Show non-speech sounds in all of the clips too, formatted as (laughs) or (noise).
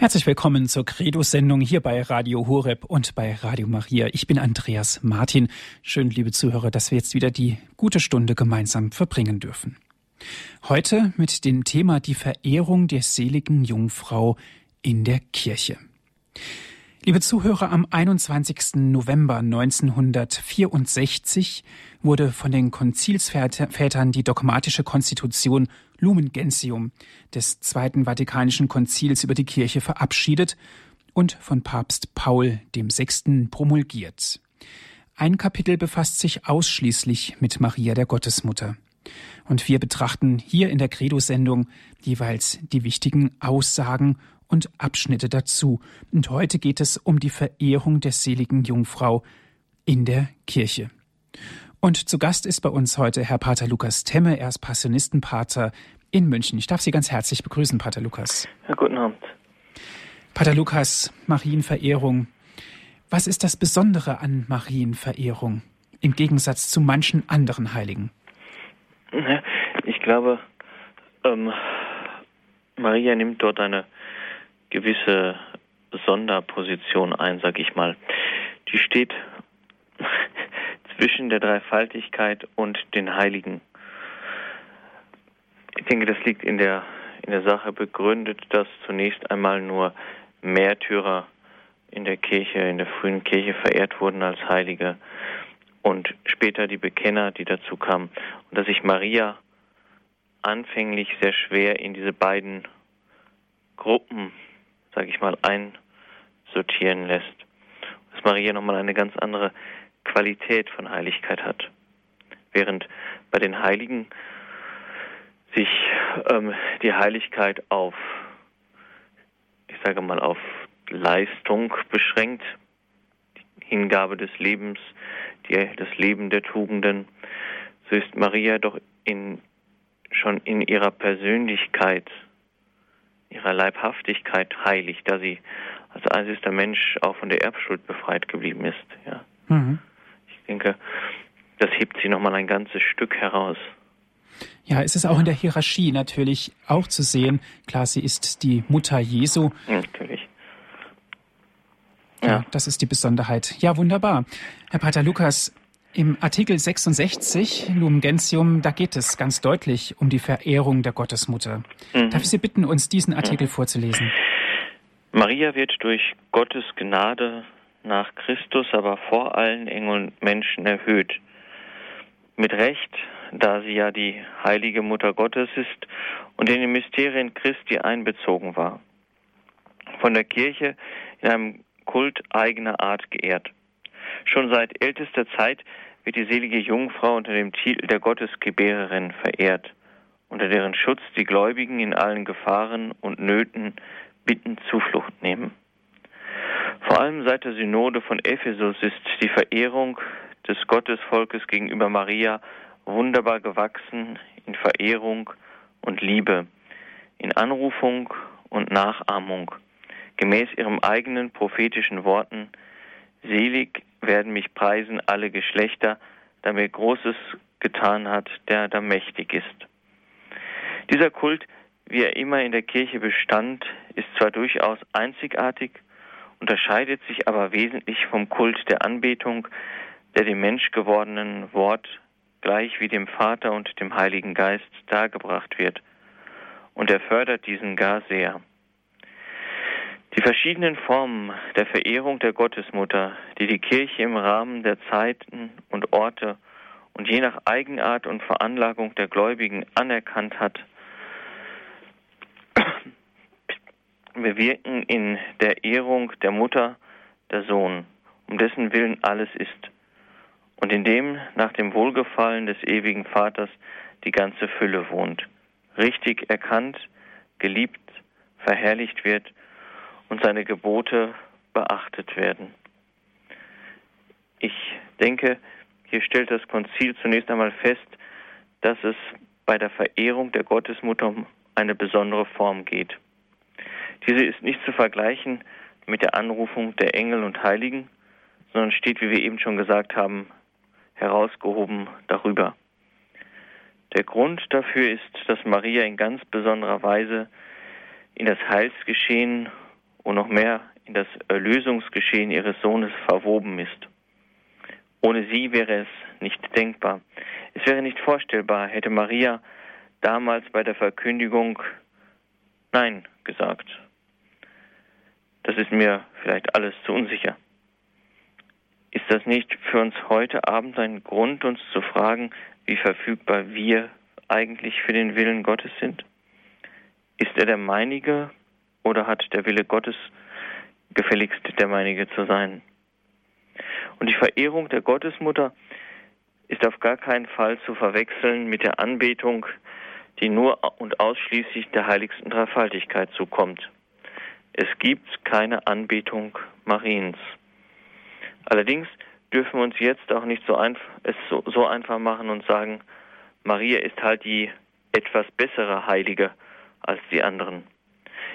Herzlich willkommen zur Credo-Sendung hier bei Radio Horeb und bei Radio Maria. Ich bin Andreas Martin. Schön, liebe Zuhörer, dass wir jetzt wieder die gute Stunde gemeinsam verbringen dürfen. Heute mit dem Thema die Verehrung der seligen Jungfrau in der Kirche. Liebe Zuhörer, am 21. November 1964 wurde von den Konzilsvätern die dogmatische Konstitution Lumen Gentium des Zweiten Vatikanischen Konzils über die Kirche verabschiedet und von Papst Paul VI. promulgiert. Ein Kapitel befasst sich ausschließlich mit Maria der Gottesmutter. Und wir betrachten hier in der Credo-Sendung jeweils die wichtigen Aussagen und Abschnitte dazu. Und heute geht es um die Verehrung der seligen Jungfrau in der Kirche. Und zu Gast ist bei uns heute Herr Pater Lukas Temme. Er ist Passionistenpater in München. Ich darf Sie ganz herzlich begrüßen, Pater Lukas. Ja, guten Abend. Pater Lukas, Marienverehrung. Was ist das Besondere an Marienverehrung im Gegensatz zu manchen anderen Heiligen? Ich glaube, ähm, Maria nimmt dort eine gewisse Sonderposition ein, sag ich mal. Die steht (laughs) zwischen der Dreifaltigkeit und den Heiligen. Ich denke, das liegt in der, in der Sache begründet, dass zunächst einmal nur Märtyrer in der Kirche, in der frühen Kirche verehrt wurden als Heilige und später die Bekenner, die dazu kamen. Und dass sich Maria anfänglich sehr schwer in diese beiden Gruppen sage ich mal, einsortieren lässt. Dass Maria nochmal eine ganz andere Qualität von Heiligkeit hat. Während bei den Heiligen sich ähm, die Heiligkeit auf, ich sage mal, auf Leistung beschränkt, die Hingabe des Lebens, die, das Leben der Tugenden, so ist Maria doch in, schon in ihrer Persönlichkeit ihrer Leibhaftigkeit heilig, da sie als einzigster Mensch auch von der Erbschuld befreit geblieben ist. Ja. Mhm. Ich denke, das hebt sie nochmal ein ganzes Stück heraus. Ja, es ist auch in der Hierarchie natürlich auch zu sehen. Klar, sie ist die Mutter Jesu. Natürlich. Ja. ja, das ist die Besonderheit. Ja, wunderbar. Herr Pater Lukas, im Artikel 66, Lumen Gentium, da geht es ganz deutlich um die Verehrung der Gottesmutter. Mhm. Darf ich Sie bitten, uns diesen Artikel mhm. vorzulesen? Maria wird durch Gottes Gnade nach Christus, aber vor allen Engeln und Menschen erhöht. Mit Recht, da sie ja die heilige Mutter Gottes ist und in den Mysterien Christi einbezogen war. Von der Kirche in einem Kult eigener Art geehrt. Schon seit ältester Zeit wird die selige Jungfrau unter dem Titel der Gottesgebärerin verehrt, unter deren Schutz die Gläubigen in allen Gefahren und Nöten bitten Zuflucht nehmen. Vor allem seit der Synode von Ephesus ist die Verehrung des Gottesvolkes gegenüber Maria wunderbar gewachsen in Verehrung und Liebe, in Anrufung und Nachahmung, gemäß ihren eigenen prophetischen Worten, Selig werden mich preisen alle Geschlechter, da mir Großes getan hat, der da mächtig ist. Dieser Kult, wie er immer in der Kirche bestand, ist zwar durchaus einzigartig, unterscheidet sich aber wesentlich vom Kult der Anbetung, der dem menschgewordenen Wort gleich wie dem Vater und dem Heiligen Geist dargebracht wird. Und er fördert diesen gar sehr. Die verschiedenen Formen der Verehrung der Gottesmutter, die die Kirche im Rahmen der Zeiten und Orte und je nach Eigenart und Veranlagung der Gläubigen anerkannt hat, bewirken in der Ehrung der Mutter der Sohn, um dessen Willen alles ist, und in dem nach dem Wohlgefallen des ewigen Vaters die ganze Fülle wohnt, richtig erkannt, geliebt, verherrlicht wird und seine Gebote beachtet werden. Ich denke, hier stellt das Konzil zunächst einmal fest, dass es bei der Verehrung der Gottesmutter um eine besondere Form geht. Diese ist nicht zu vergleichen mit der Anrufung der Engel und Heiligen, sondern steht, wie wir eben schon gesagt haben, herausgehoben darüber. Der Grund dafür ist, dass Maria in ganz besonderer Weise in das Heilsgeschehen und noch mehr in das Erlösungsgeschehen ihres Sohnes verwoben ist. Ohne sie wäre es nicht denkbar. Es wäre nicht vorstellbar, hätte Maria damals bei der Verkündigung Nein gesagt. Das ist mir vielleicht alles zu unsicher. Ist das nicht für uns heute Abend ein Grund, uns zu fragen, wie verfügbar wir eigentlich für den Willen Gottes sind? Ist er der meinige oder hat der Wille Gottes gefälligst der meinige zu sein? Und die Verehrung der Gottesmutter ist auf gar keinen Fall zu verwechseln mit der Anbetung, die nur und ausschließlich der heiligsten Dreifaltigkeit zukommt. Es gibt keine Anbetung Mariens. Allerdings dürfen wir uns jetzt auch nicht so einfach, es so, so einfach machen und sagen, Maria ist halt die etwas bessere Heilige als die anderen.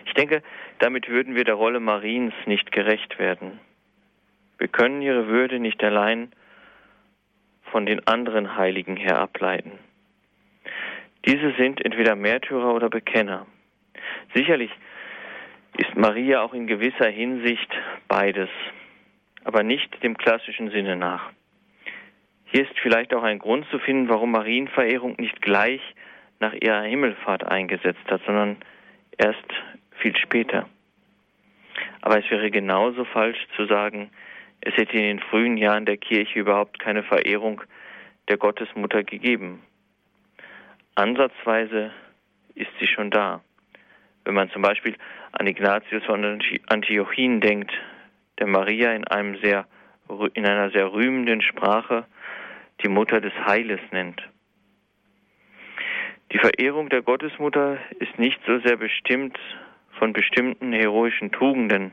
Ich denke, damit würden wir der Rolle Mariens nicht gerecht werden. Wir können ihre Würde nicht allein von den anderen Heiligen her ableiten. Diese sind entweder Märtyrer oder Bekenner. Sicherlich ist Maria auch in gewisser Hinsicht beides aber nicht dem klassischen Sinne nach. Hier ist vielleicht auch ein Grund zu finden, warum Marienverehrung nicht gleich nach ihrer Himmelfahrt eingesetzt hat, sondern erst viel später. Aber es wäre genauso falsch zu sagen, es hätte in den frühen Jahren der Kirche überhaupt keine Verehrung der Gottesmutter gegeben. Ansatzweise ist sie schon da. Wenn man zum Beispiel an Ignatius von Antiochien denkt, der Maria in einem sehr in einer sehr rühmenden Sprache die Mutter des Heiles nennt. Die Verehrung der Gottesmutter ist nicht so sehr bestimmt von bestimmten heroischen Tugenden,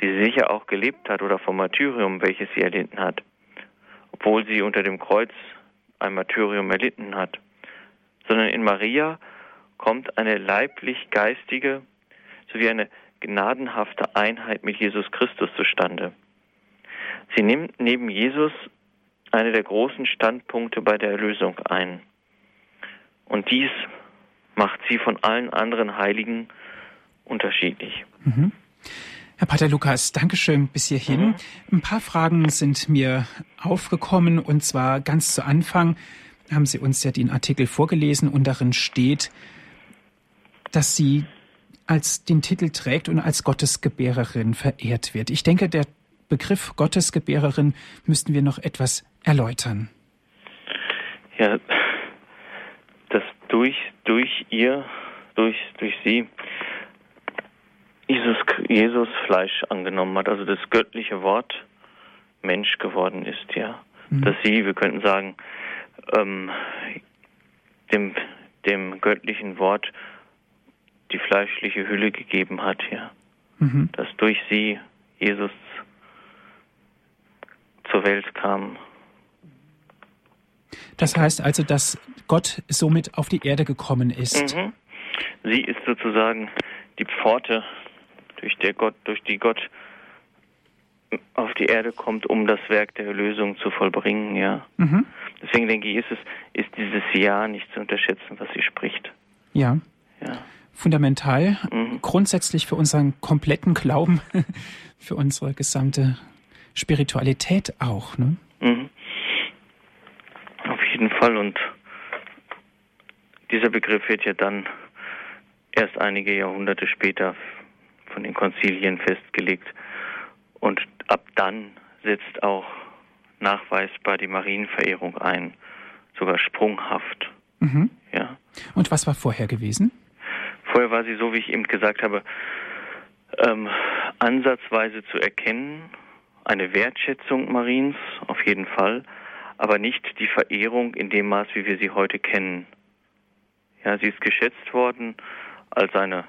die sie sicher auch gelebt hat oder vom Martyrium, welches sie erlitten hat, obwohl sie unter dem Kreuz ein Martyrium erlitten hat, sondern in Maria kommt eine leiblich-geistige sowie eine gnadenhafte Einheit mit Jesus Christus zustande. Sie nimmt neben Jesus eine der großen Standpunkte bei der Erlösung ein. Und dies macht sie von allen anderen Heiligen unterschiedlich. Mhm. Herr Pater Lukas, Dankeschön bis hierhin. Mhm. Ein paar Fragen sind mir aufgekommen und zwar ganz zu Anfang haben Sie uns ja den Artikel vorgelesen und darin steht, dass Sie als den Titel trägt und als Gottesgebärerin verehrt wird. Ich denke, der Begriff Gottesgebärerin müssten wir noch etwas erläutern. Ja, dass durch, durch ihr, durch, durch sie Jesus, Jesus Fleisch angenommen hat, also das göttliche Wort Mensch geworden ist, ja. Mhm. Dass sie, wir könnten sagen, ähm, dem, dem göttlichen Wort die fleischliche Hülle gegeben hat, ja. Mhm. Dass durch sie Jesus zur Welt kam. Das heißt also, dass Gott somit auf die Erde gekommen ist. Mhm. Sie ist sozusagen die Pforte, durch, der Gott, durch die Gott auf die Erde kommt, um das Werk der Erlösung zu vollbringen, ja. Mhm. Deswegen denke ich, ist es, ist dieses Ja nicht zu unterschätzen, was sie spricht. Ja. Ja fundamental, mhm. grundsätzlich für unseren kompletten Glauben, (laughs) für unsere gesamte Spiritualität auch. Ne? Mhm. Auf jeden Fall. Und dieser Begriff wird ja dann erst einige Jahrhunderte später von den Konzilien festgelegt. Und ab dann setzt auch nachweisbar die Marienverehrung ein, sogar sprunghaft. Mhm. Ja. Und was war vorher gewesen? Vorher war sie, so wie ich eben gesagt habe, ähm, ansatzweise zu erkennen, eine Wertschätzung Mariens auf jeden Fall, aber nicht die Verehrung in dem Maß, wie wir sie heute kennen. Ja, sie ist geschätzt worden als eine,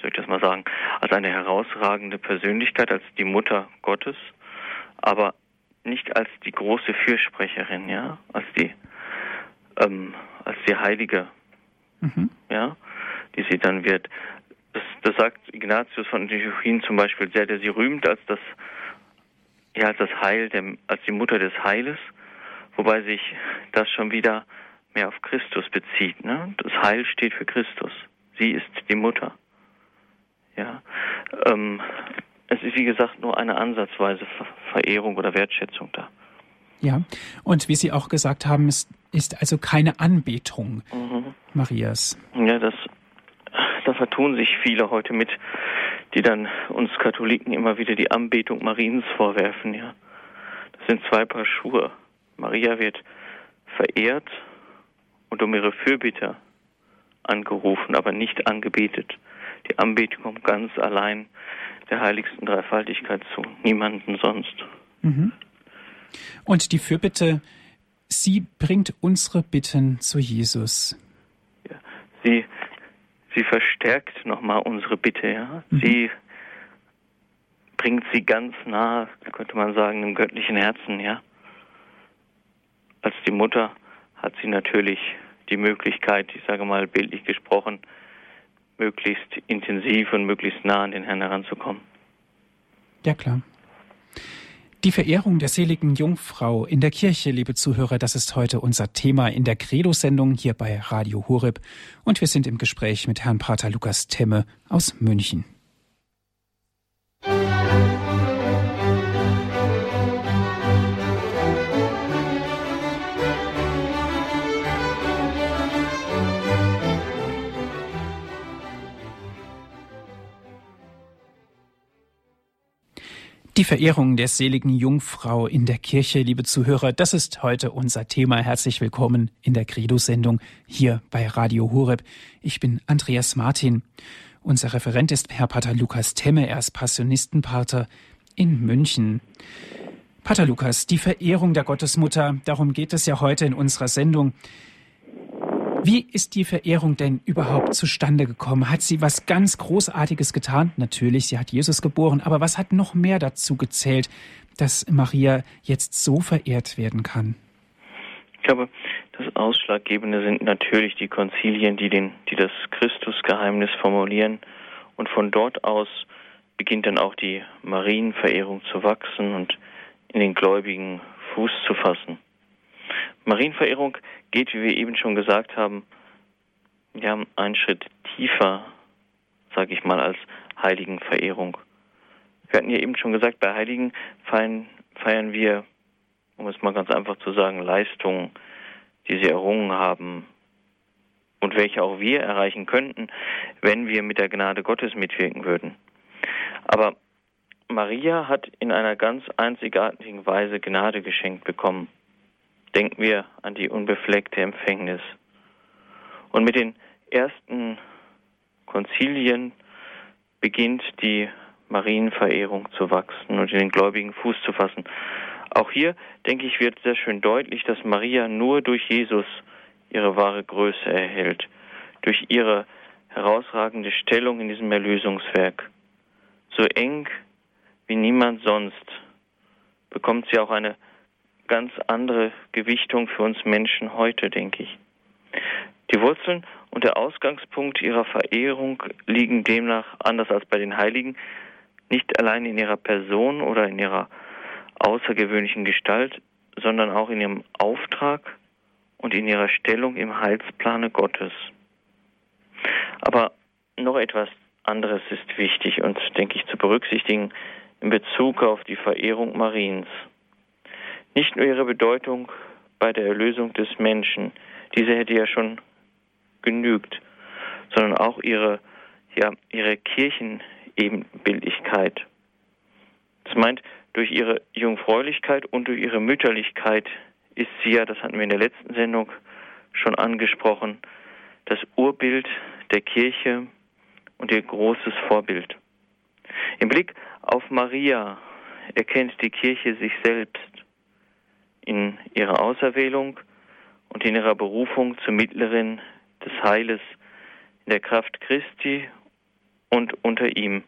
soll ich das mal sagen, als eine herausragende Persönlichkeit, als die Mutter Gottes, aber nicht als die große Fürsprecherin, ja, als die, ähm, als die Heilige, mhm. ja die sie dann wird. Das, das sagt Ignatius von Antiochien zum Beispiel sehr, der sie rühmt als das, ja, als das Heil, der, als die Mutter des Heiles, wobei sich das schon wieder mehr auf Christus bezieht. Ne? Das Heil steht für Christus. Sie ist die Mutter. Ja, ähm, es ist wie gesagt nur eine ansatzweise Verehrung oder Wertschätzung da. Ja, und wie Sie auch gesagt haben, es ist also keine Anbetung mhm. Marias. Ja, das, da vertun sich viele heute mit, die dann uns Katholiken immer wieder die Anbetung Mariens vorwerfen. Ja, das sind zwei Paar Schuhe. Maria wird verehrt und um ihre Fürbitte angerufen, aber nicht angebetet. Die Anbetung kommt ganz allein der heiligsten Dreifaltigkeit zu, niemanden sonst. Mhm. Und die Fürbitte, sie bringt unsere Bitten zu Jesus. Ja, sie, sie verstärkt nochmal unsere Bitte, ja. Mhm. Sie bringt sie ganz nah, könnte man sagen, im göttlichen Herzen, ja. Als die Mutter hat sie natürlich die Möglichkeit, ich sage mal bildlich gesprochen, möglichst intensiv und möglichst nah an den Herrn heranzukommen. Ja, klar. Die Verehrung der seligen Jungfrau in der Kirche, liebe Zuhörer, das ist heute unser Thema in der Credo-Sendung hier bei Radio Horeb. Und wir sind im Gespräch mit Herrn Pater Lukas Temme aus München. Die Verehrung der seligen Jungfrau in der Kirche, liebe Zuhörer, das ist heute unser Thema. Herzlich willkommen in der Credo-Sendung hier bei Radio Horeb. Ich bin Andreas Martin. Unser Referent ist Herr Pater Lukas Temme, er ist Passionistenpater in München. Pater Lukas, die Verehrung der Gottesmutter, darum geht es ja heute in unserer Sendung. Wie ist die Verehrung denn überhaupt zustande gekommen? Hat sie was ganz Großartiges getan? Natürlich, sie hat Jesus geboren, aber was hat noch mehr dazu gezählt, dass Maria jetzt so verehrt werden kann? Ich glaube, das Ausschlaggebende sind natürlich die Konzilien, die, den, die das Christusgeheimnis formulieren. Und von dort aus beginnt dann auch die Marienverehrung zu wachsen und in den Gläubigen Fuß zu fassen. Marienverehrung geht, wie wir eben schon gesagt haben, ja, einen Schritt tiefer, sage ich mal, als Heiligenverehrung. Wir hatten ja eben schon gesagt, bei Heiligen feiern, feiern wir, um es mal ganz einfach zu sagen, Leistungen, die sie errungen haben und welche auch wir erreichen könnten, wenn wir mit der Gnade Gottes mitwirken würden. Aber Maria hat in einer ganz einzigartigen Weise Gnade geschenkt bekommen. Denken wir an die unbefleckte Empfängnis. Und mit den ersten Konzilien beginnt die Marienverehrung zu wachsen und in den Gläubigen Fuß zu fassen. Auch hier, denke ich, wird sehr schön deutlich, dass Maria nur durch Jesus ihre wahre Größe erhält, durch ihre herausragende Stellung in diesem Erlösungswerk. So eng wie niemand sonst bekommt sie auch eine ganz andere Gewichtung für uns Menschen heute, denke ich. Die Wurzeln und der Ausgangspunkt ihrer Verehrung liegen demnach, anders als bei den Heiligen, nicht allein in ihrer Person oder in ihrer außergewöhnlichen Gestalt, sondern auch in ihrem Auftrag und in ihrer Stellung im Heilsplane Gottes. Aber noch etwas anderes ist wichtig und, denke ich, zu berücksichtigen in Bezug auf die Verehrung Mariens. Nicht nur ihre Bedeutung bei der Erlösung des Menschen, diese hätte ja schon genügt, sondern auch ihre, ja, ihre Kirchenebenbildlichkeit. Das meint, durch ihre Jungfräulichkeit und durch ihre Mütterlichkeit ist sie ja, das hatten wir in der letzten Sendung schon angesprochen, das Urbild der Kirche und ihr großes Vorbild. Im Blick auf Maria erkennt die Kirche sich selbst in ihrer Auserwählung und in ihrer Berufung zur Mittlerin des Heiles in der Kraft Christi und unter ihm.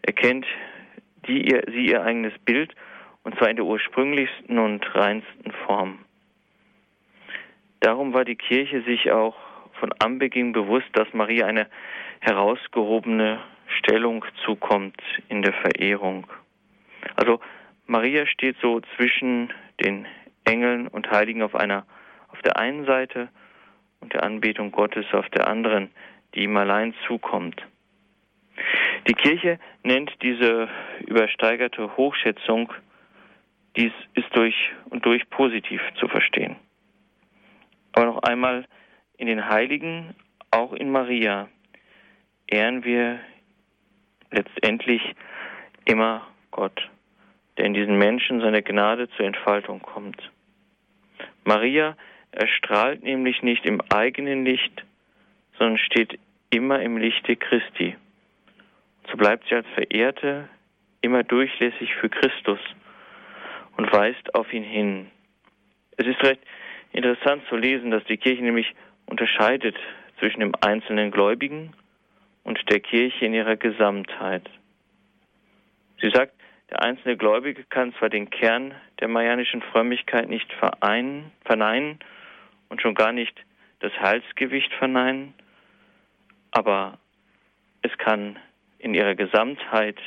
Erkennt die ihr, sie ihr eigenes Bild und zwar in der ursprünglichsten und reinsten Form. Darum war die Kirche sich auch von Anbeginn bewusst, dass Maria eine herausgehobene Stellung zukommt in der Verehrung. Also Maria steht so zwischen den Engeln und Heiligen auf einer auf der einen Seite und der Anbetung Gottes auf der anderen, die ihm allein zukommt. Die Kirche nennt diese übersteigerte Hochschätzung, dies ist durch und durch positiv zu verstehen. Aber noch einmal, in den Heiligen, auch in Maria, ehren wir letztendlich immer Gott, der in diesen Menschen seine Gnade zur Entfaltung kommt. Maria erstrahlt nämlich nicht im eigenen Licht, sondern steht immer im Lichte Christi. So bleibt sie als Verehrte immer durchlässig für Christus und weist auf ihn hin. Es ist recht interessant zu lesen, dass die Kirche nämlich unterscheidet zwischen dem einzelnen Gläubigen und der Kirche in ihrer Gesamtheit. Sie sagt, der einzelne Gläubige kann zwar den Kern der marianischen Frömmigkeit nicht vereinen, verneinen und schon gar nicht das Heilsgewicht verneinen, aber es kann in ihrer Gesamtheit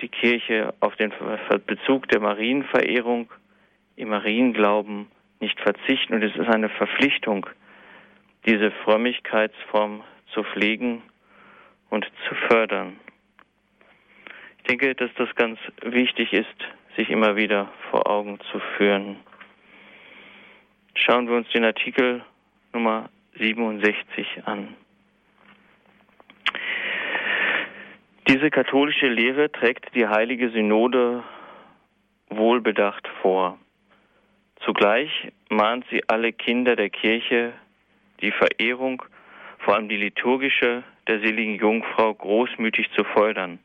die Kirche auf den Bezug der Marienverehrung im Marienglauben nicht verzichten und es ist eine Verpflichtung, diese Frömmigkeitsform zu pflegen und zu fördern. Ich denke, dass das ganz wichtig ist, sich immer wieder vor Augen zu führen. Schauen wir uns den Artikel Nummer 67 an. Diese katholische Lehre trägt die Heilige Synode wohlbedacht vor. Zugleich mahnt sie alle Kinder der Kirche, die Verehrung, vor allem die liturgische, der seligen Jungfrau großmütig zu fördern.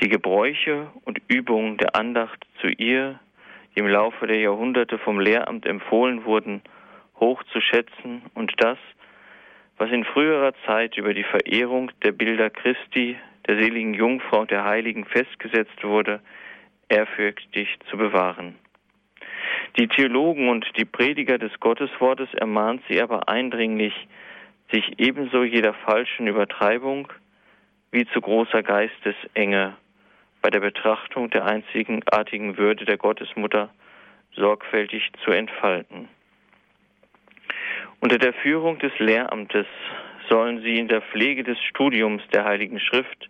Die Gebräuche und Übungen der Andacht zu ihr, die im Laufe der Jahrhunderte vom Lehramt empfohlen wurden, hoch zu schätzen und das, was in früherer Zeit über die Verehrung der Bilder Christi, der seligen Jungfrau und der Heiligen festgesetzt wurde, ehrfürchtig zu bewahren. Die Theologen und die Prediger des Gotteswortes ermahnt sie aber eindringlich, sich ebenso jeder falschen Übertreibung wie zu großer Geistesenge bei der Betrachtung der einzigartigen Würde der Gottesmutter sorgfältig zu entfalten. Unter der Führung des Lehramtes sollen sie in der Pflege des Studiums der Heiligen Schrift,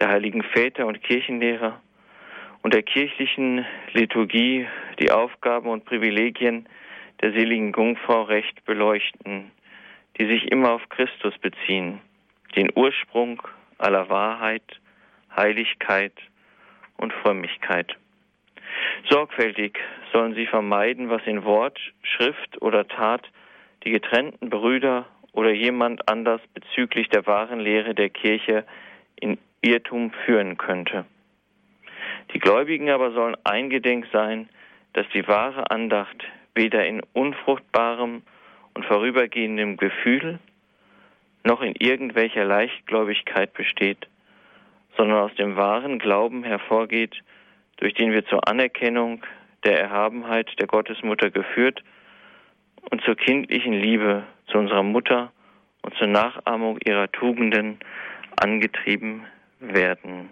der heiligen Väter und Kirchenlehrer und der kirchlichen Liturgie die Aufgaben und Privilegien der seligen Jungfrau recht beleuchten, die sich immer auf Christus beziehen, den Ursprung aller Wahrheit, Heiligkeit und Frömmigkeit. Sorgfältig sollen sie vermeiden, was in Wort, Schrift oder Tat die getrennten Brüder oder jemand anders bezüglich der wahren Lehre der Kirche in Irrtum führen könnte. Die Gläubigen aber sollen eingedenk sein, dass die wahre Andacht weder in unfruchtbarem und vorübergehendem Gefühl noch in irgendwelcher Leichtgläubigkeit besteht, sondern aus dem wahren Glauben hervorgeht, durch den wir zur Anerkennung der Erhabenheit der Gottesmutter geführt und zur kindlichen Liebe zu unserer Mutter und zur Nachahmung ihrer Tugenden angetrieben werden.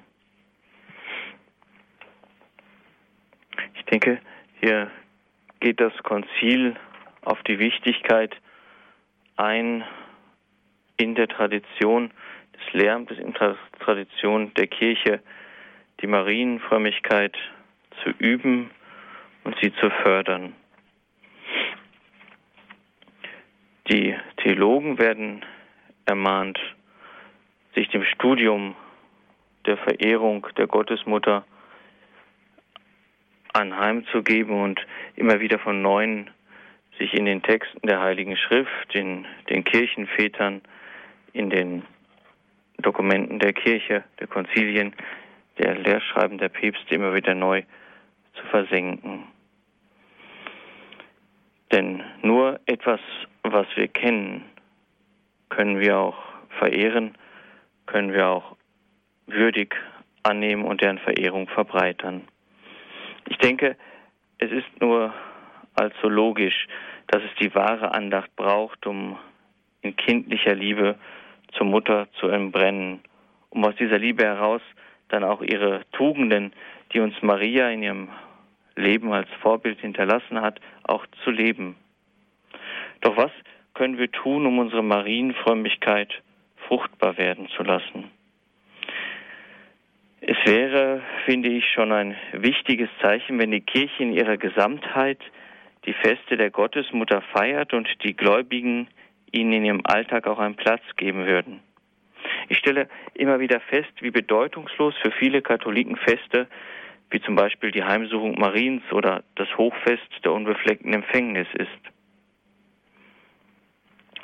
Ich denke, hier geht das Konzil auf die Wichtigkeit ein in der Tradition Lehramtes, in der Tradition der Kirche, die Marienfrömmigkeit zu üben und sie zu fördern. Die Theologen werden ermahnt, sich dem Studium der Verehrung der Gottesmutter anheimzugeben und immer wieder von neuem sich in den Texten der Heiligen Schrift, in den Kirchenvätern, in den Dokumenten der Kirche, der Konzilien, der Lehrschreiben der Päpste immer wieder neu zu versenken. Denn nur etwas was wir kennen, können wir auch verehren, können wir auch würdig annehmen und deren Verehrung verbreitern. Ich denke, es ist nur allzu logisch, dass es die wahre Andacht braucht, um in kindlicher Liebe zur Mutter zu entbrennen, um aus dieser Liebe heraus dann auch ihre Tugenden, die uns Maria in ihrem Leben als Vorbild hinterlassen hat, auch zu leben. Doch was können wir tun, um unsere Marienfrömmigkeit fruchtbar werden zu lassen? Es wäre, finde ich, schon ein wichtiges Zeichen, wenn die Kirche in ihrer Gesamtheit die Feste der Gottesmutter feiert und die Gläubigen ihnen in ihrem Alltag auch einen Platz geben würden. Ich stelle immer wieder fest, wie bedeutungslos für viele Katholiken Feste wie zum Beispiel die Heimsuchung Mariens oder das Hochfest der unbefleckten Empfängnis ist.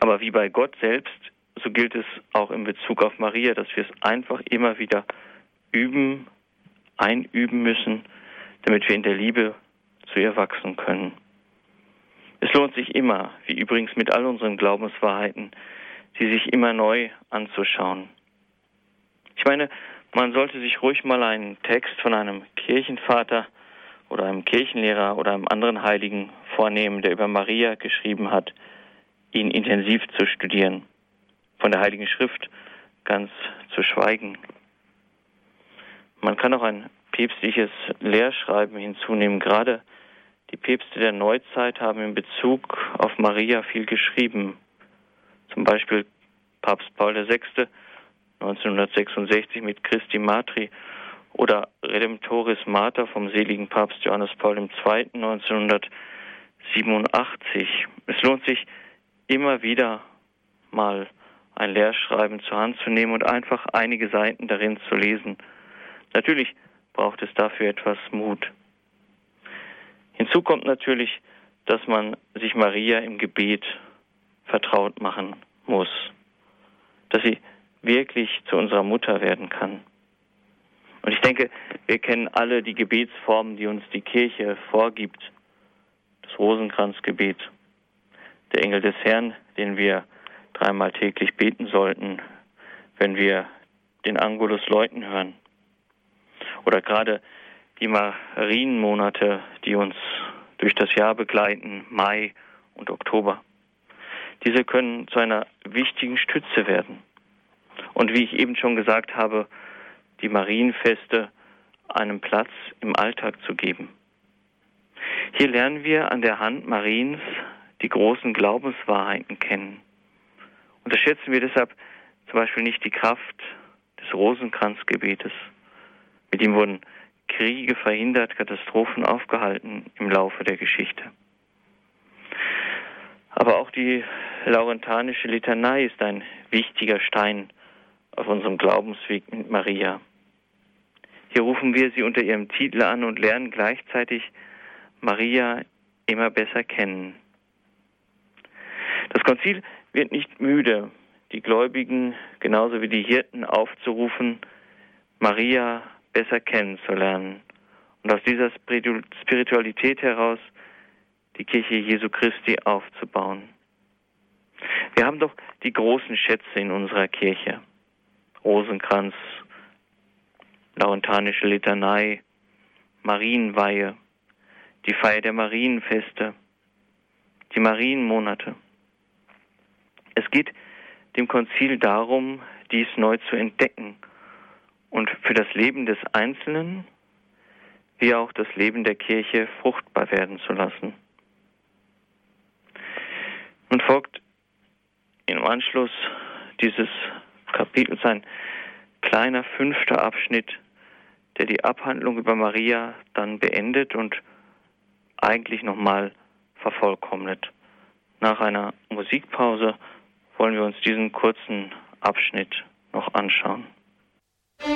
Aber wie bei Gott selbst, so gilt es auch in Bezug auf Maria, dass wir es einfach immer wieder üben, einüben müssen, damit wir in der Liebe zu ihr wachsen können. Es lohnt sich immer, wie übrigens mit all unseren Glaubenswahrheiten, sie sich immer neu anzuschauen. Ich meine, man sollte sich ruhig mal einen Text von einem Kirchenvater oder einem Kirchenlehrer oder einem anderen Heiligen vornehmen, der über Maria geschrieben hat, ihn intensiv zu studieren, von der Heiligen Schrift ganz zu schweigen. Man kann auch ein päpstliches Lehrschreiben hinzunehmen. Gerade die Päpste der Neuzeit haben in Bezug auf Maria viel geschrieben. Zum Beispiel Papst Paul VI. 1966 mit Christi Matri oder Redemptoris Mater vom seligen Papst Johannes Paul II. 1987. Es lohnt sich immer wieder mal ein Lehrschreiben zur Hand zu nehmen und einfach einige Seiten darin zu lesen. Natürlich braucht es dafür etwas Mut. Hinzu kommt natürlich, dass man sich Maria im Gebet vertraut machen muss, dass sie wirklich zu unserer Mutter werden kann. Und ich denke, wir kennen alle die Gebetsformen, die uns die Kirche vorgibt. Das Rosenkranzgebet, der Engel des Herrn, den wir dreimal täglich beten sollten, wenn wir den Angulus läuten hören. Oder gerade die Marienmonate, die uns durch das Jahr begleiten, Mai und Oktober. Diese können zu einer wichtigen Stütze werden. Und wie ich eben schon gesagt habe, die Marienfeste einen Platz im Alltag zu geben. Hier lernen wir an der Hand Mariens die großen Glaubenswahrheiten kennen. Unterschätzen wir deshalb zum Beispiel nicht die Kraft des Rosenkranzgebetes. Mit ihm wurden Kriege verhindert, Katastrophen aufgehalten im Laufe der Geschichte. Aber auch die laurentanische Litanei ist ein wichtiger Stein auf unserem Glaubensweg mit Maria. Hier rufen wir sie unter ihrem Titel an und lernen gleichzeitig Maria immer besser kennen. Das Konzil wird nicht müde, die Gläubigen genauso wie die Hirten aufzurufen, Maria besser kennenzulernen und aus dieser Spiritualität heraus die Kirche Jesu Christi aufzubauen. Wir haben doch die großen Schätze in unserer Kirche. Rosenkranz, Laurentanische Litanei, Marienweihe, die Feier der Marienfeste, die Marienmonate. Es geht dem Konzil darum, dies neu zu entdecken und für das Leben des Einzelnen wie auch das Leben der Kirche fruchtbar werden zu lassen. Nun folgt im Anschluss dieses Kapitels ein kleiner fünfter Abschnitt, der die Abhandlung über Maria dann beendet und eigentlich nochmal vervollkommnet. Nach einer Musikpause wollen wir uns diesen kurzen Abschnitt noch anschauen. Sie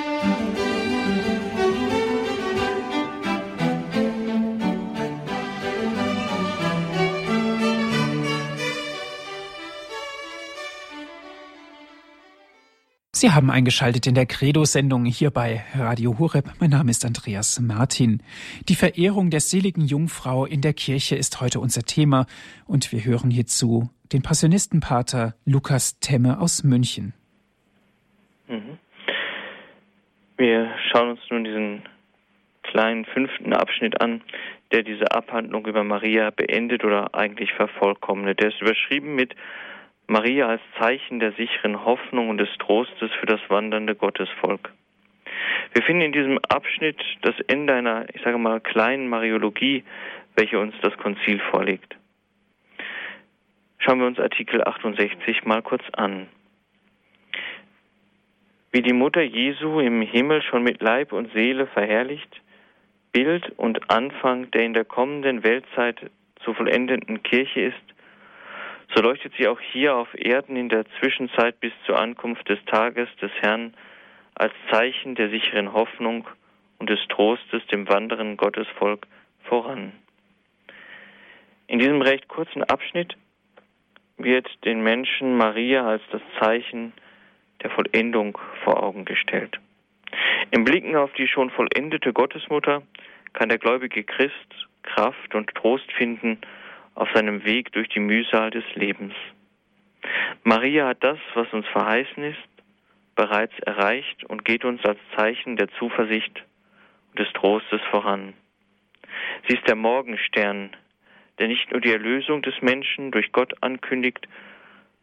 haben eingeschaltet in der Credo-Sendung hier bei Radio Horeb. Mein Name ist Andreas Martin. Die Verehrung der seligen Jungfrau in der Kirche ist heute unser Thema und wir hören hierzu den Passionistenpater Lukas Temme aus München. Mhm. Wir schauen uns nun diesen kleinen fünften Abschnitt an, der diese Abhandlung über Maria beendet oder eigentlich vervollkommnet. Der ist überschrieben mit Maria als Zeichen der sicheren Hoffnung und des Trostes für das wandernde Gottesvolk. Wir finden in diesem Abschnitt das Ende einer, ich sage mal, kleinen Mariologie, welche uns das Konzil vorlegt. Schauen wir uns Artikel 68 mal kurz an. Wie die Mutter Jesu im Himmel schon mit Leib und Seele verherrlicht, Bild und Anfang der in der kommenden Weltzeit zu vollendenden Kirche ist, so leuchtet sie auch hier auf Erden in der Zwischenzeit bis zur Ankunft des Tages des Herrn als Zeichen der sicheren Hoffnung und des Trostes dem wandernden Gottesvolk voran. In diesem recht kurzen Abschnitt wird den Menschen Maria als das Zeichen der Vollendung vor Augen gestellt. Im Blicken auf die schon vollendete Gottesmutter kann der gläubige Christ Kraft und Trost finden auf seinem Weg durch die Mühsal des Lebens. Maria hat das, was uns verheißen ist, bereits erreicht und geht uns als Zeichen der Zuversicht und des Trostes voran. Sie ist der Morgenstern, der nicht nur die Erlösung des Menschen durch Gott ankündigt,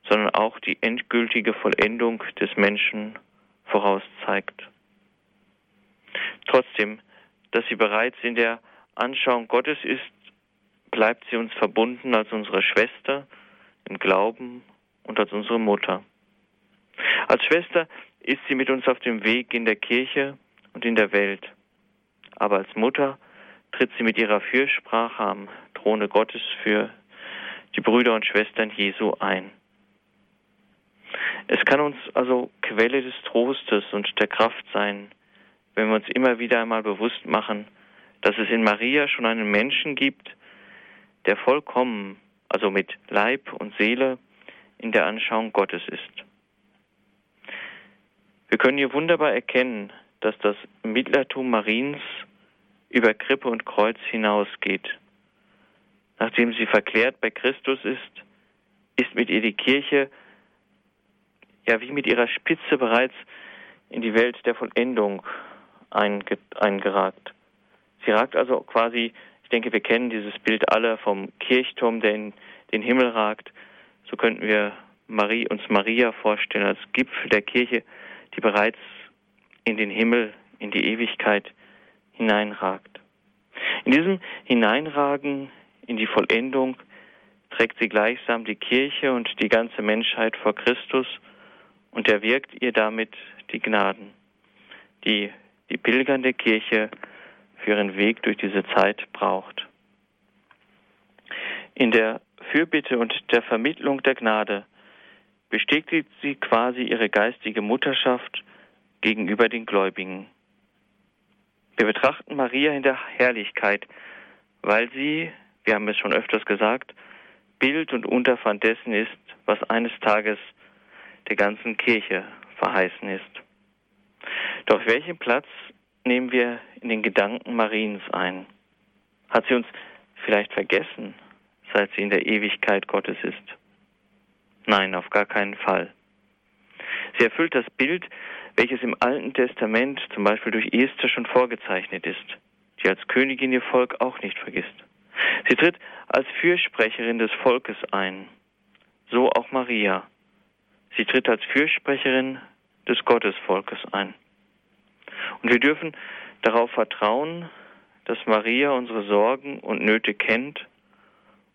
sondern auch die endgültige Vollendung des Menschen vorauszeigt. Trotzdem, dass sie bereits in der Anschauung Gottes ist, bleibt sie uns verbunden als unsere Schwester im Glauben und als unsere Mutter. Als Schwester ist sie mit uns auf dem Weg in der Kirche und in der Welt. Aber als Mutter tritt sie mit ihrer Fürsprache am Throne Gottes für die Brüder und Schwestern Jesu ein. Es kann uns also Quelle des Trostes und der Kraft sein, wenn wir uns immer wieder einmal bewusst machen, dass es in Maria schon einen Menschen gibt, der vollkommen, also mit Leib und Seele, in der Anschauung Gottes ist. Wir können hier wunderbar erkennen, dass das Mittlertum Mariens über Krippe und Kreuz hinausgeht. Nachdem sie verklärt bei Christus ist, ist mit ihr die Kirche ja wie mit ihrer Spitze bereits in die Welt der Vollendung eingeragt. Sie ragt also quasi, ich denke, wir kennen dieses Bild alle vom Kirchturm, der in den Himmel ragt. So könnten wir Marie, uns Maria vorstellen als Gipfel der Kirche, die bereits in den Himmel, in die Ewigkeit hineinragt. In diesem Hineinragen in die Vollendung trägt sie gleichsam die Kirche und die ganze Menschheit vor Christus und er wirkt ihr damit die Gnaden, die die pilgernde Kirche für ihren Weg durch diese Zeit braucht. In der Fürbitte und der Vermittlung der Gnade bestätigt sie quasi ihre geistige Mutterschaft gegenüber den Gläubigen. Wir betrachten Maria in der Herrlichkeit, weil sie, wir haben es schon öfters gesagt, Bild und Unterpfand dessen ist, was eines Tages der ganzen Kirche verheißen ist. Doch welchen Platz nehmen wir in den Gedanken Mariens ein? Hat sie uns vielleicht vergessen, seit sie in der Ewigkeit Gottes ist? Nein, auf gar keinen Fall. Sie erfüllt das Bild, welches im Alten Testament zum Beispiel durch Esther schon vorgezeichnet ist, die als Königin ihr Volk auch nicht vergisst. Sie tritt als Fürsprecherin des Volkes ein, so auch Maria. Sie tritt als Fürsprecherin des Gottesvolkes ein. Und wir dürfen darauf vertrauen, dass Maria unsere Sorgen und Nöte kennt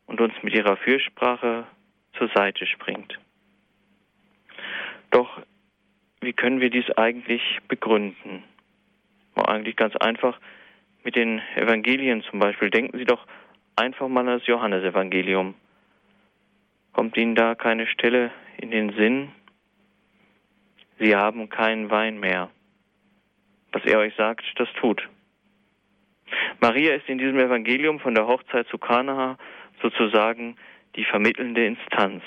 und uns mit ihrer Fürsprache zur Seite springt. Doch wie können wir dies eigentlich begründen? Eigentlich ganz einfach mit den Evangelien zum Beispiel. Denken Sie doch einfach mal an das Johannesevangelium. Kommt Ihnen da keine Stelle in den Sinn? Sie haben keinen Wein mehr. Was er euch sagt, das tut. Maria ist in diesem Evangelium von der Hochzeit zu Kanaa sozusagen die vermittelnde Instanz.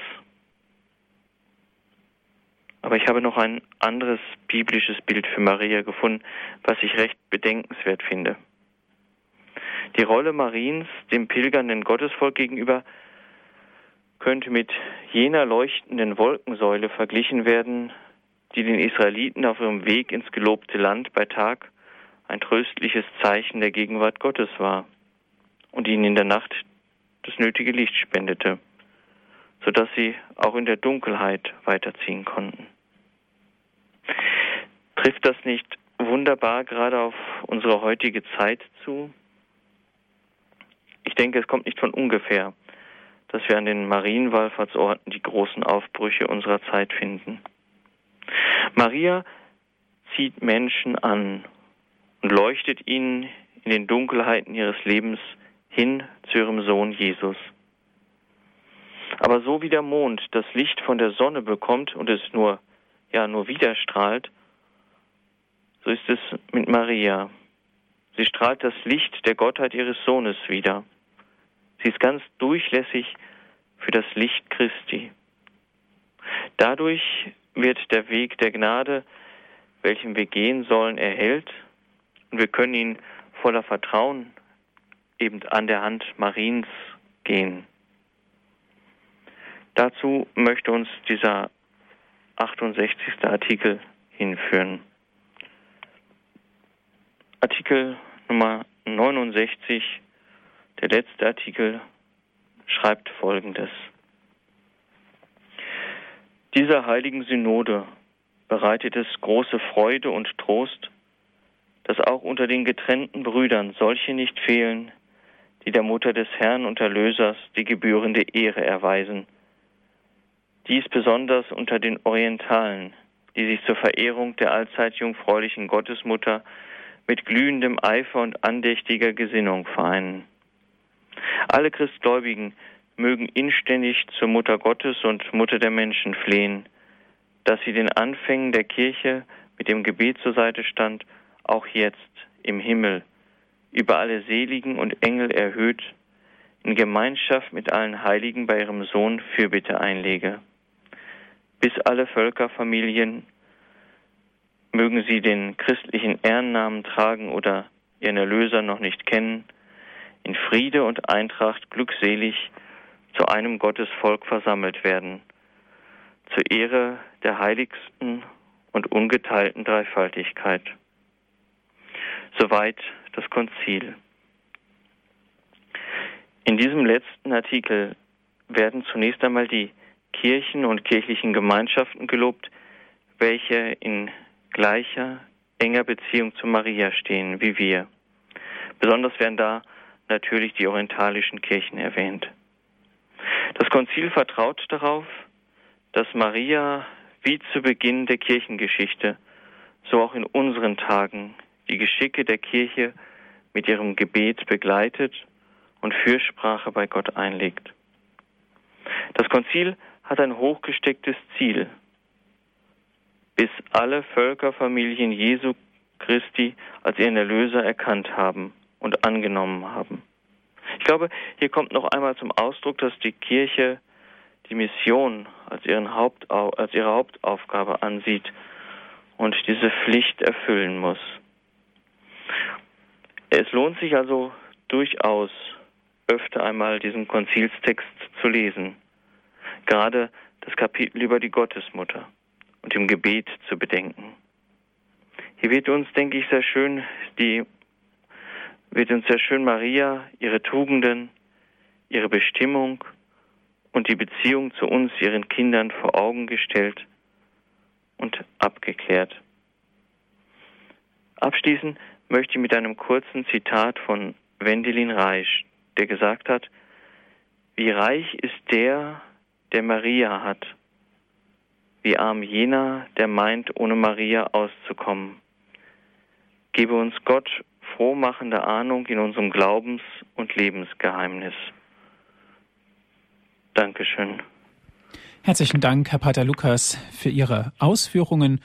Aber ich habe noch ein anderes biblisches Bild für Maria gefunden, was ich recht bedenkenswert finde. Die Rolle Mariens dem pilgernden Gottesvolk gegenüber könnte mit jener leuchtenden Wolkensäule verglichen werden, die den Israeliten auf ihrem Weg ins gelobte Land bei Tag ein tröstliches Zeichen der Gegenwart Gottes war und ihnen in der Nacht das nötige Licht spendete, sodass sie auch in der Dunkelheit weiterziehen konnten. Trifft das nicht wunderbar gerade auf unsere heutige Zeit zu? Ich denke, es kommt nicht von ungefähr, dass wir an den Marienwallfahrtsorten die großen Aufbrüche unserer Zeit finden. Maria zieht Menschen an und leuchtet ihnen in den Dunkelheiten ihres Lebens hin zu ihrem Sohn Jesus. Aber so wie der Mond das Licht von der Sonne bekommt und es nur, ja, nur wieder strahlt, so ist es mit Maria. Sie strahlt das Licht der Gottheit ihres Sohnes wieder. Sie ist ganz durchlässig für das Licht Christi. Dadurch wird der Weg der Gnade, welchen wir gehen sollen, erhellt und wir können ihn voller Vertrauen eben an der Hand Mariens gehen. Dazu möchte uns dieser 68. Artikel hinführen. Artikel Nummer 69, der letzte Artikel, schreibt Folgendes. Dieser heiligen Synode bereitet es große Freude und Trost, dass auch unter den getrennten Brüdern solche nicht fehlen, die der Mutter des Herrn und Erlösers die gebührende Ehre erweisen. Dies besonders unter den Orientalen, die sich zur Verehrung der allzeit jungfräulichen Gottesmutter mit glühendem Eifer und andächtiger Gesinnung vereinen. Alle Christgläubigen mögen inständig zur Mutter Gottes und Mutter der Menschen flehen, dass sie den Anfängen der Kirche mit dem Gebet zur Seite stand, auch jetzt im Himmel, über alle Seligen und Engel erhöht, in Gemeinschaft mit allen Heiligen bei ihrem Sohn Fürbitte einlege. Bis alle Völkerfamilien mögen sie den christlichen Ehrennamen tragen oder ihren Erlöser noch nicht kennen, in Friede und Eintracht glückselig zu einem Gottesvolk versammelt werden, zur Ehre der heiligsten und ungeteilten Dreifaltigkeit. Soweit das Konzil. In diesem letzten Artikel werden zunächst einmal die Kirchen und kirchlichen Gemeinschaften gelobt, welche in gleicher, enger Beziehung zu Maria stehen wie wir. Besonders werden da natürlich die orientalischen Kirchen erwähnt. Das Konzil vertraut darauf, dass Maria wie zu Beginn der Kirchengeschichte, so auch in unseren Tagen die Geschicke der Kirche mit ihrem Gebet begleitet und Fürsprache bei Gott einlegt. Das Konzil hat ein hochgestecktes Ziel, bis alle Völkerfamilien Jesu Christi als ihren Erlöser erkannt haben und angenommen haben. Ich glaube, hier kommt noch einmal zum Ausdruck, dass die Kirche die Mission als, Hauptau als ihre Hauptaufgabe ansieht und diese Pflicht erfüllen muss. Es lohnt sich also durchaus, öfter einmal diesen Konzilstext zu lesen. Gerade das Kapitel über die Gottesmutter und im Gebet zu bedenken. Hier wird uns, denke ich, sehr schön die wird uns sehr schön Maria, ihre Tugenden, ihre Bestimmung und die Beziehung zu uns, ihren Kindern, vor Augen gestellt und abgeklärt. Abschließend möchte ich mit einem kurzen Zitat von Wendelin Reich, der gesagt hat, wie reich ist der, der Maria hat, wie arm jener, der meint, ohne Maria auszukommen. Gebe uns Gott frohmachende Ahnung in unserem Glaubens- und Lebensgeheimnis. Dankeschön. Herzlichen Dank, Herr Pater Lukas, für Ihre Ausführungen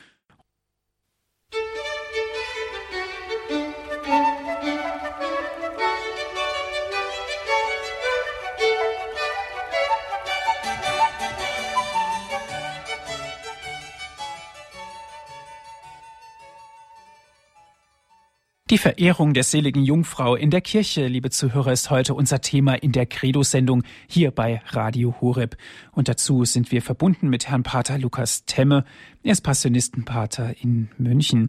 Die Verehrung der seligen Jungfrau in der Kirche, liebe Zuhörer, ist heute unser Thema in der Credo-Sendung hier bei Radio Horeb. Und dazu sind wir verbunden mit Herrn Pater Lukas Temme. Er ist Passionistenpater in München.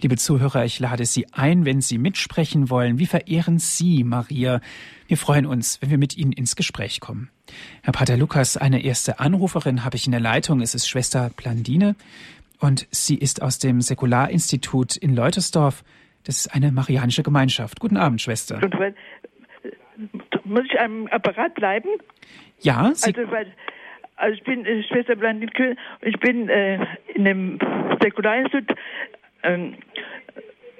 Liebe Zuhörer, ich lade Sie ein, wenn Sie mitsprechen wollen. Wie verehren Sie Maria? Wir freuen uns, wenn wir mit Ihnen ins Gespräch kommen. Herr Pater Lukas, eine erste Anruferin habe ich in der Leitung. Es ist Schwester Blandine und sie ist aus dem Säkularinstitut in Leutersdorf. Das ist eine marianische Gemeinschaft. Guten Abend, Schwester. Muss ich am Apparat bleiben? Ja, Sie also, weil, also ich bin äh, Schwester Blandin Köhl und ich bin äh, in einem Säkularinstitut ähm,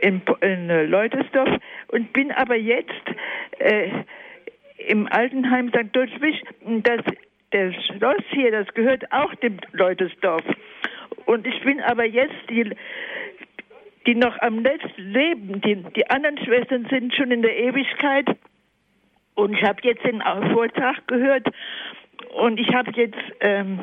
in, in Leutersdorf und bin aber jetzt äh, im Altenheim St. Ludwig. Das, das Schloss hier, das gehört auch dem Leutersdorf. Und ich bin aber jetzt die, die noch am letzten leben. Die, die anderen Schwestern sind schon in der Ewigkeit. Und ich habe jetzt den Vortrag gehört und ich habe jetzt ähm,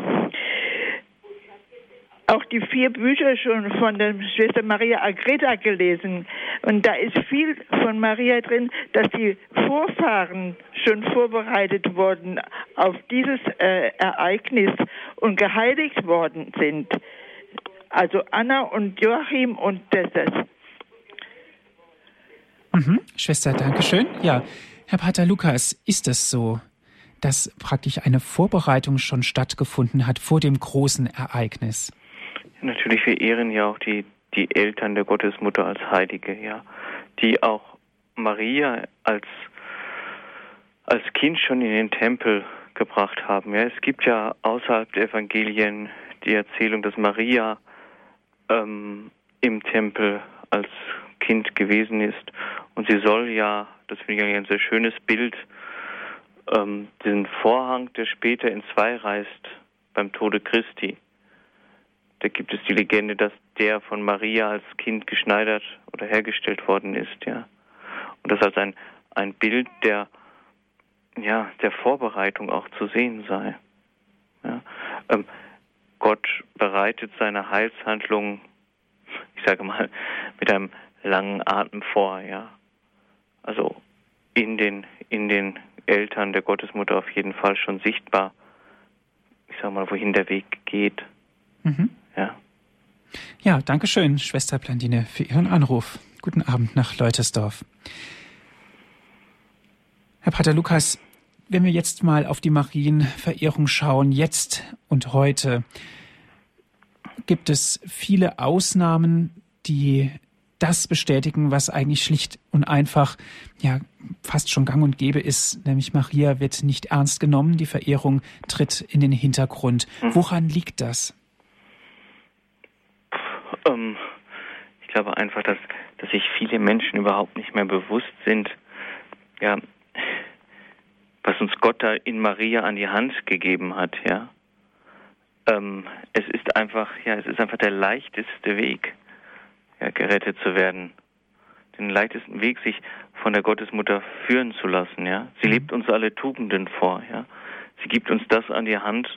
auch die vier Bücher schon von der Schwester Maria Agreda gelesen. Und da ist viel von Maria drin, dass die Vorfahren schon vorbereitet wurden auf dieses äh, Ereignis und geheiligt worden sind. Also Anna und Joachim und Desses. Mhm. Schwester, danke schön. Ja, Herr Pater Lukas, ist es so, dass praktisch eine Vorbereitung schon stattgefunden hat vor dem großen Ereignis? Natürlich, wir ehren ja auch die, die Eltern der Gottesmutter als Heilige, ja, die auch Maria als, als Kind schon in den Tempel gebracht haben. Ja, es gibt ja außerhalb der Evangelien die Erzählung, dass Maria ähm, im Tempel als Kind gewesen ist und sie soll ja, das finde ich ein sehr schönes Bild, ähm, den Vorhang, der später in zwei reißt beim Tode Christi, da gibt es die Legende, dass der von Maria als Kind geschneidert oder hergestellt worden ist, ja. Und das als ein, ein Bild der, ja, der Vorbereitung auch zu sehen sei. Ja. Ähm, Gott bereitet seine Heilshandlung, ich sage mal, mit einem langen Atem vor, ja. Also in den, in den Eltern der Gottesmutter auf jeden Fall schon sichtbar, ich sage mal, wohin der Weg geht. Mhm. Ja. Ja, danke schön, Schwester Blandine, für Ihren Anruf. Guten Abend nach Leutersdorf. Herr Pater Lukas, wenn wir jetzt mal auf die Marienverehrung schauen, jetzt und heute, gibt es viele Ausnahmen, die das bestätigen, was eigentlich schlicht und einfach ja fast schon gang und gäbe ist, nämlich Maria wird nicht ernst genommen, die Verehrung tritt in den Hintergrund. Mhm. Woran liegt das? Ähm, ich glaube einfach, dass, dass sich viele Menschen überhaupt nicht mehr bewusst sind, ja, was uns Gott da in Maria an die Hand gegeben hat, ja. Ähm, es ist einfach, ja, es ist einfach der leichteste Weg, ja, gerettet zu werden. Den leichtesten Weg, sich von der Gottesmutter führen zu lassen, ja. Sie mhm. lebt uns alle Tugenden vor, ja. Sie gibt uns das an die Hand,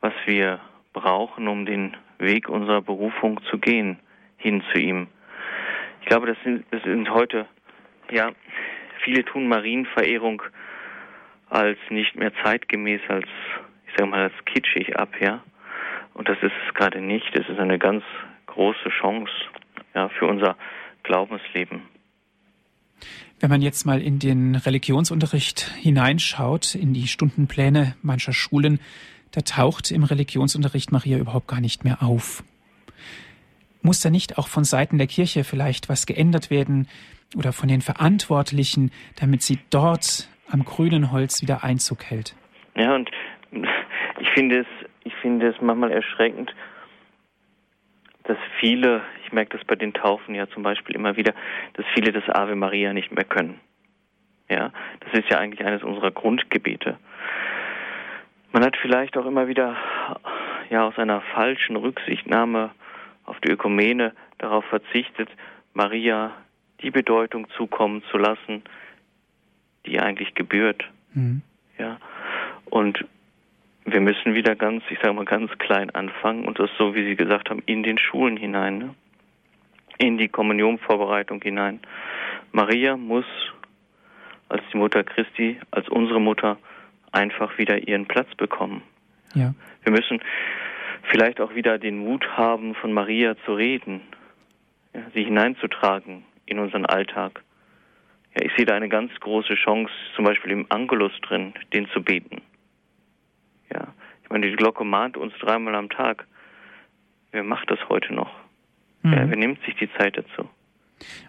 was wir brauchen, um den Weg unserer Berufung zu gehen, hin zu ihm. Ich glaube, das sind, das sind heute, ja, viele tun Marienverehrung als nicht mehr zeitgemäß, als, ich sage mal, als kitschig ab, ja. Und das ist es gerade nicht. Es ist eine ganz große Chance, ja, für unser Glaubensleben. Wenn man jetzt mal in den Religionsunterricht hineinschaut, in die Stundenpläne mancher Schulen, da taucht im Religionsunterricht Maria überhaupt gar nicht mehr auf. Muss da nicht auch von Seiten der Kirche vielleicht was geändert werden oder von den Verantwortlichen, damit sie dort am grünen Holz wieder Einzug hält? Ja, und ich finde es, ich finde es manchmal erschreckend, dass viele, ich merke das bei den Taufen ja zum Beispiel immer wieder, dass viele das Ave Maria nicht mehr können. Ja, das ist ja eigentlich eines unserer Grundgebete. Man hat vielleicht auch immer wieder ja aus einer falschen Rücksichtnahme auf die Ökumene darauf verzichtet, Maria die Bedeutung zukommen zu lassen, die eigentlich gebührt. Mhm. Ja. Und wir müssen wieder ganz, ich sage mal, ganz klein anfangen und das so, wie Sie gesagt haben, in den Schulen hinein, ne? in die Kommunionvorbereitung hinein. Maria muss als die Mutter Christi, als unsere Mutter einfach wieder ihren Platz bekommen. Ja. Wir müssen vielleicht auch wieder den Mut haben, von Maria zu reden, ja, sie hineinzutragen in unseren Alltag. Ja, ich sehe da eine ganz große Chance, zum Beispiel im Angelus drin, den zu beten. Ja, ich meine, die Glocke mahnt uns dreimal am Tag. Wer macht das heute noch? Mhm. Ja, wer nimmt sich die Zeit dazu?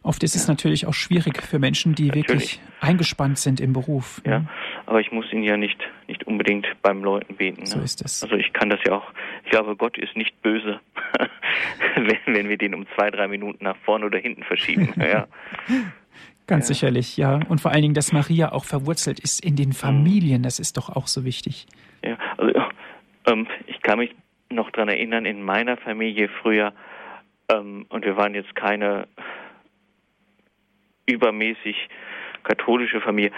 Oft ist es natürlich auch schwierig für Menschen, die natürlich. wirklich eingespannt sind im Beruf. Ja, mhm. aber ich muss ihn ja nicht, nicht unbedingt beim Leuten beten. So ne? ist es. Also ich kann das ja auch, ich glaube, Gott ist nicht böse, (laughs) wenn, wenn wir den um zwei, drei Minuten nach vorne oder hinten verschieben. (laughs) Ja. Ganz ja. sicherlich, ja. Und vor allen Dingen, dass Maria auch verwurzelt ist in den mhm. Familien, das ist doch auch so wichtig. Ja, also ähm, ich kann mich noch daran erinnern, in meiner Familie früher, ähm, und wir waren jetzt keine übermäßig katholische Familie,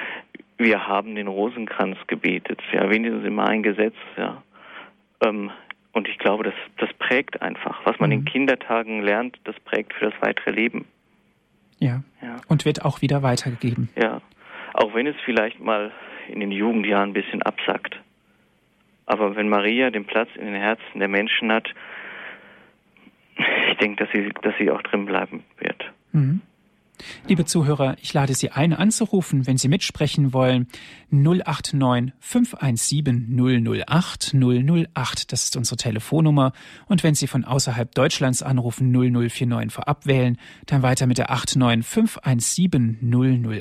wir haben den Rosenkranz gebetet, ja, wenigstens immer ein Gesetz, ja. Ähm, und ich glaube, das, das prägt einfach. Was man mhm. in Kindertagen lernt, das prägt für das weitere Leben. Ja. ja. Und wird auch wieder weitergegeben. Ja. Auch wenn es vielleicht mal in den Jugendjahren ein bisschen absackt. Aber wenn Maria den Platz in den Herzen der Menschen hat, ich denke, dass sie, dass sie auch drin bleiben wird. Mhm. Liebe Zuhörer, ich lade Sie ein, anzurufen, wenn Sie mitsprechen wollen. 089 517 008 008, das ist unsere Telefonnummer. Und wenn Sie von außerhalb Deutschlands anrufen, 0049 vorab wählen, dann weiter mit der 89 517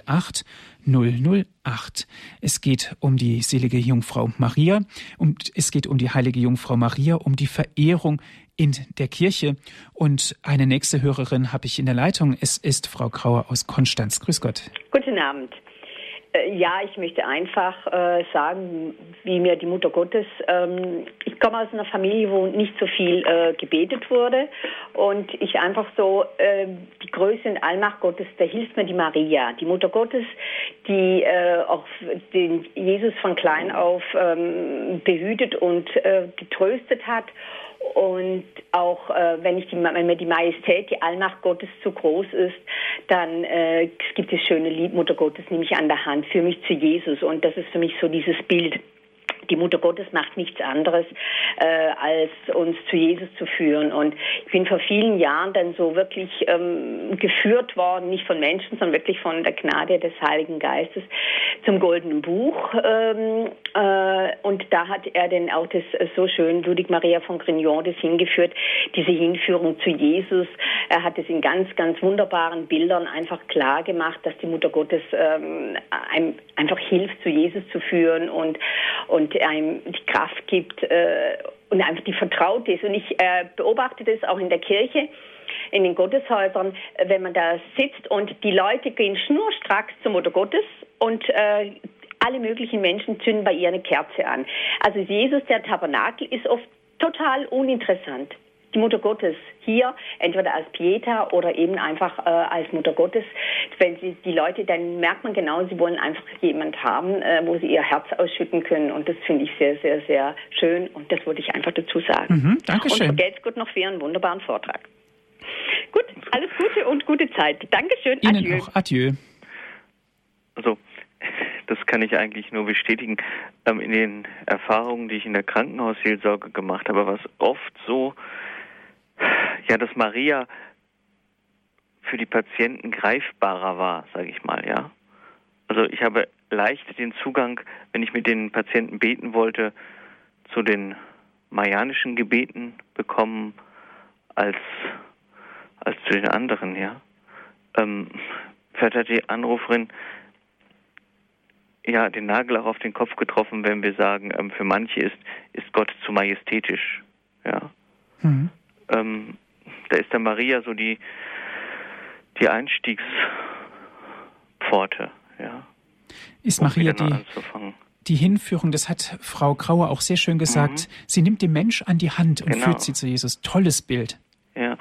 008 008. Es geht um die selige Jungfrau Maria, und es geht um die heilige Jungfrau Maria, um die Verehrung in der Kirche. Und eine nächste Hörerin habe ich in der Leitung. Es ist Frau Grauer aus Konstanz. Grüß Gott. Guten Abend. Äh, ja, ich möchte einfach äh, sagen, wie mir die Mutter Gottes, ähm, ich komme aus einer Familie, wo nicht so viel äh, gebetet wurde und ich einfach so, äh, Größe und Allmacht Gottes, da hilft mir die Maria, die Mutter Gottes, die äh, auch den Jesus von klein auf ähm, behütet und äh, getröstet hat und auch äh, wenn, ich die, wenn mir die Majestät, die Allmacht Gottes zu groß ist, dann äh, gibt es schöne Lied, Mutter Gottes nehme ich an der Hand, für mich zu Jesus. Und das ist für mich so dieses Bild die Mutter Gottes macht nichts anderes, äh, als uns zu Jesus zu führen. Und ich bin vor vielen Jahren dann so wirklich ähm, geführt worden, nicht von Menschen, sondern wirklich von der Gnade des Heiligen Geistes zum Goldenen Buch. Ähm, äh, und da hat er dann auch das äh, so schön, Ludwig Maria von Grignon, das hingeführt, diese Hinführung zu Jesus. Er hat es in ganz, ganz wunderbaren Bildern einfach klar gemacht, dass die Mutter Gottes ähm, einem einfach hilft, zu Jesus zu führen und, und einem die Kraft gibt äh, und einfach die vertraut ist. Und ich äh, beobachte das auch in der Kirche in den Gotteshäusern, wenn man da sitzt und die Leute gehen schnurstracks zur Mutter Gottes und äh, alle möglichen Menschen zünden bei ihr eine Kerze an. Also Jesus, der Tabernakel, ist oft total uninteressant die Mutter Gottes hier, entweder als Pieta oder eben einfach äh, als Mutter Gottes. Wenn sie die Leute, dann merkt man genau, sie wollen einfach jemand haben, äh, wo sie ihr Herz ausschütten können. Und das finde ich sehr, sehr, sehr schön. Und das wollte ich einfach dazu sagen. Mhm, Dankeschön. Und vergelt's Gott noch für Ihren wunderbaren Vortrag. Gut, alles Gute und gute Zeit. Dankeschön. Ihnen Adieu. auch. Adieu. Also, (laughs) das kann ich eigentlich nur bestätigen. Ähm, in den Erfahrungen, die ich in der Krankenhausseelsorge gemacht habe, was oft so ja, dass Maria für die Patienten greifbarer war, sage ich mal, ja. Also ich habe leicht den Zugang, wenn ich mit den Patienten beten wollte, zu den marianischen Gebeten bekommen als als zu den anderen, ja. Ähm, vielleicht hat die Anruferin ja den Nagel auch auf den Kopf getroffen, wenn wir sagen, ähm, für manche ist ist Gott zu majestätisch, ja. Mhm ähm, da ist der Maria so die, die Einstiegspforte, ja. Ist Maria die, die Hinführung, das hat Frau Grauer auch sehr schön gesagt, mhm. sie nimmt den Mensch an die Hand und genau. führt sie zu Jesus. Tolles Bild. Ja,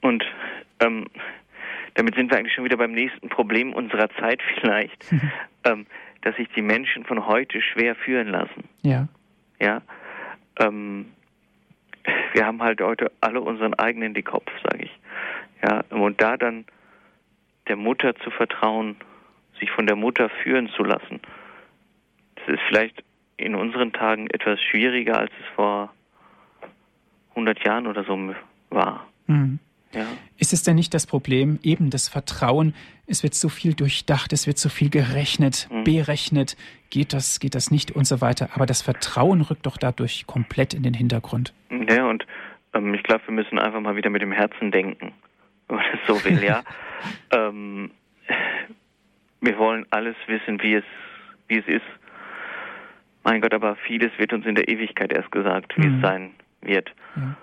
und ähm, damit sind wir eigentlich schon wieder beim nächsten Problem unserer Zeit vielleicht, (laughs) ähm, dass sich die Menschen von heute schwer führen lassen. Ja. Ja. Ähm, wir haben halt heute alle unseren eigenen Dickkopf, sage ich. Ja, und da dann der Mutter zu vertrauen, sich von der Mutter führen zu lassen, das ist vielleicht in unseren Tagen etwas schwieriger, als es vor 100 Jahren oder so war. Mhm. Ja. Ist es denn nicht das Problem, eben das Vertrauen, es wird so viel durchdacht, es wird so viel gerechnet, mhm. berechnet, geht das, geht das nicht und so weiter. Aber das Vertrauen rückt doch dadurch komplett in den Hintergrund. Ja, und ähm, ich glaube, wir müssen einfach mal wieder mit dem Herzen denken, wenn man es so will, ja. (laughs) ähm, wir wollen alles wissen, wie es, wie es ist. Mein Gott, aber vieles wird uns in der Ewigkeit erst gesagt, wie mhm. es sein wird. Ja.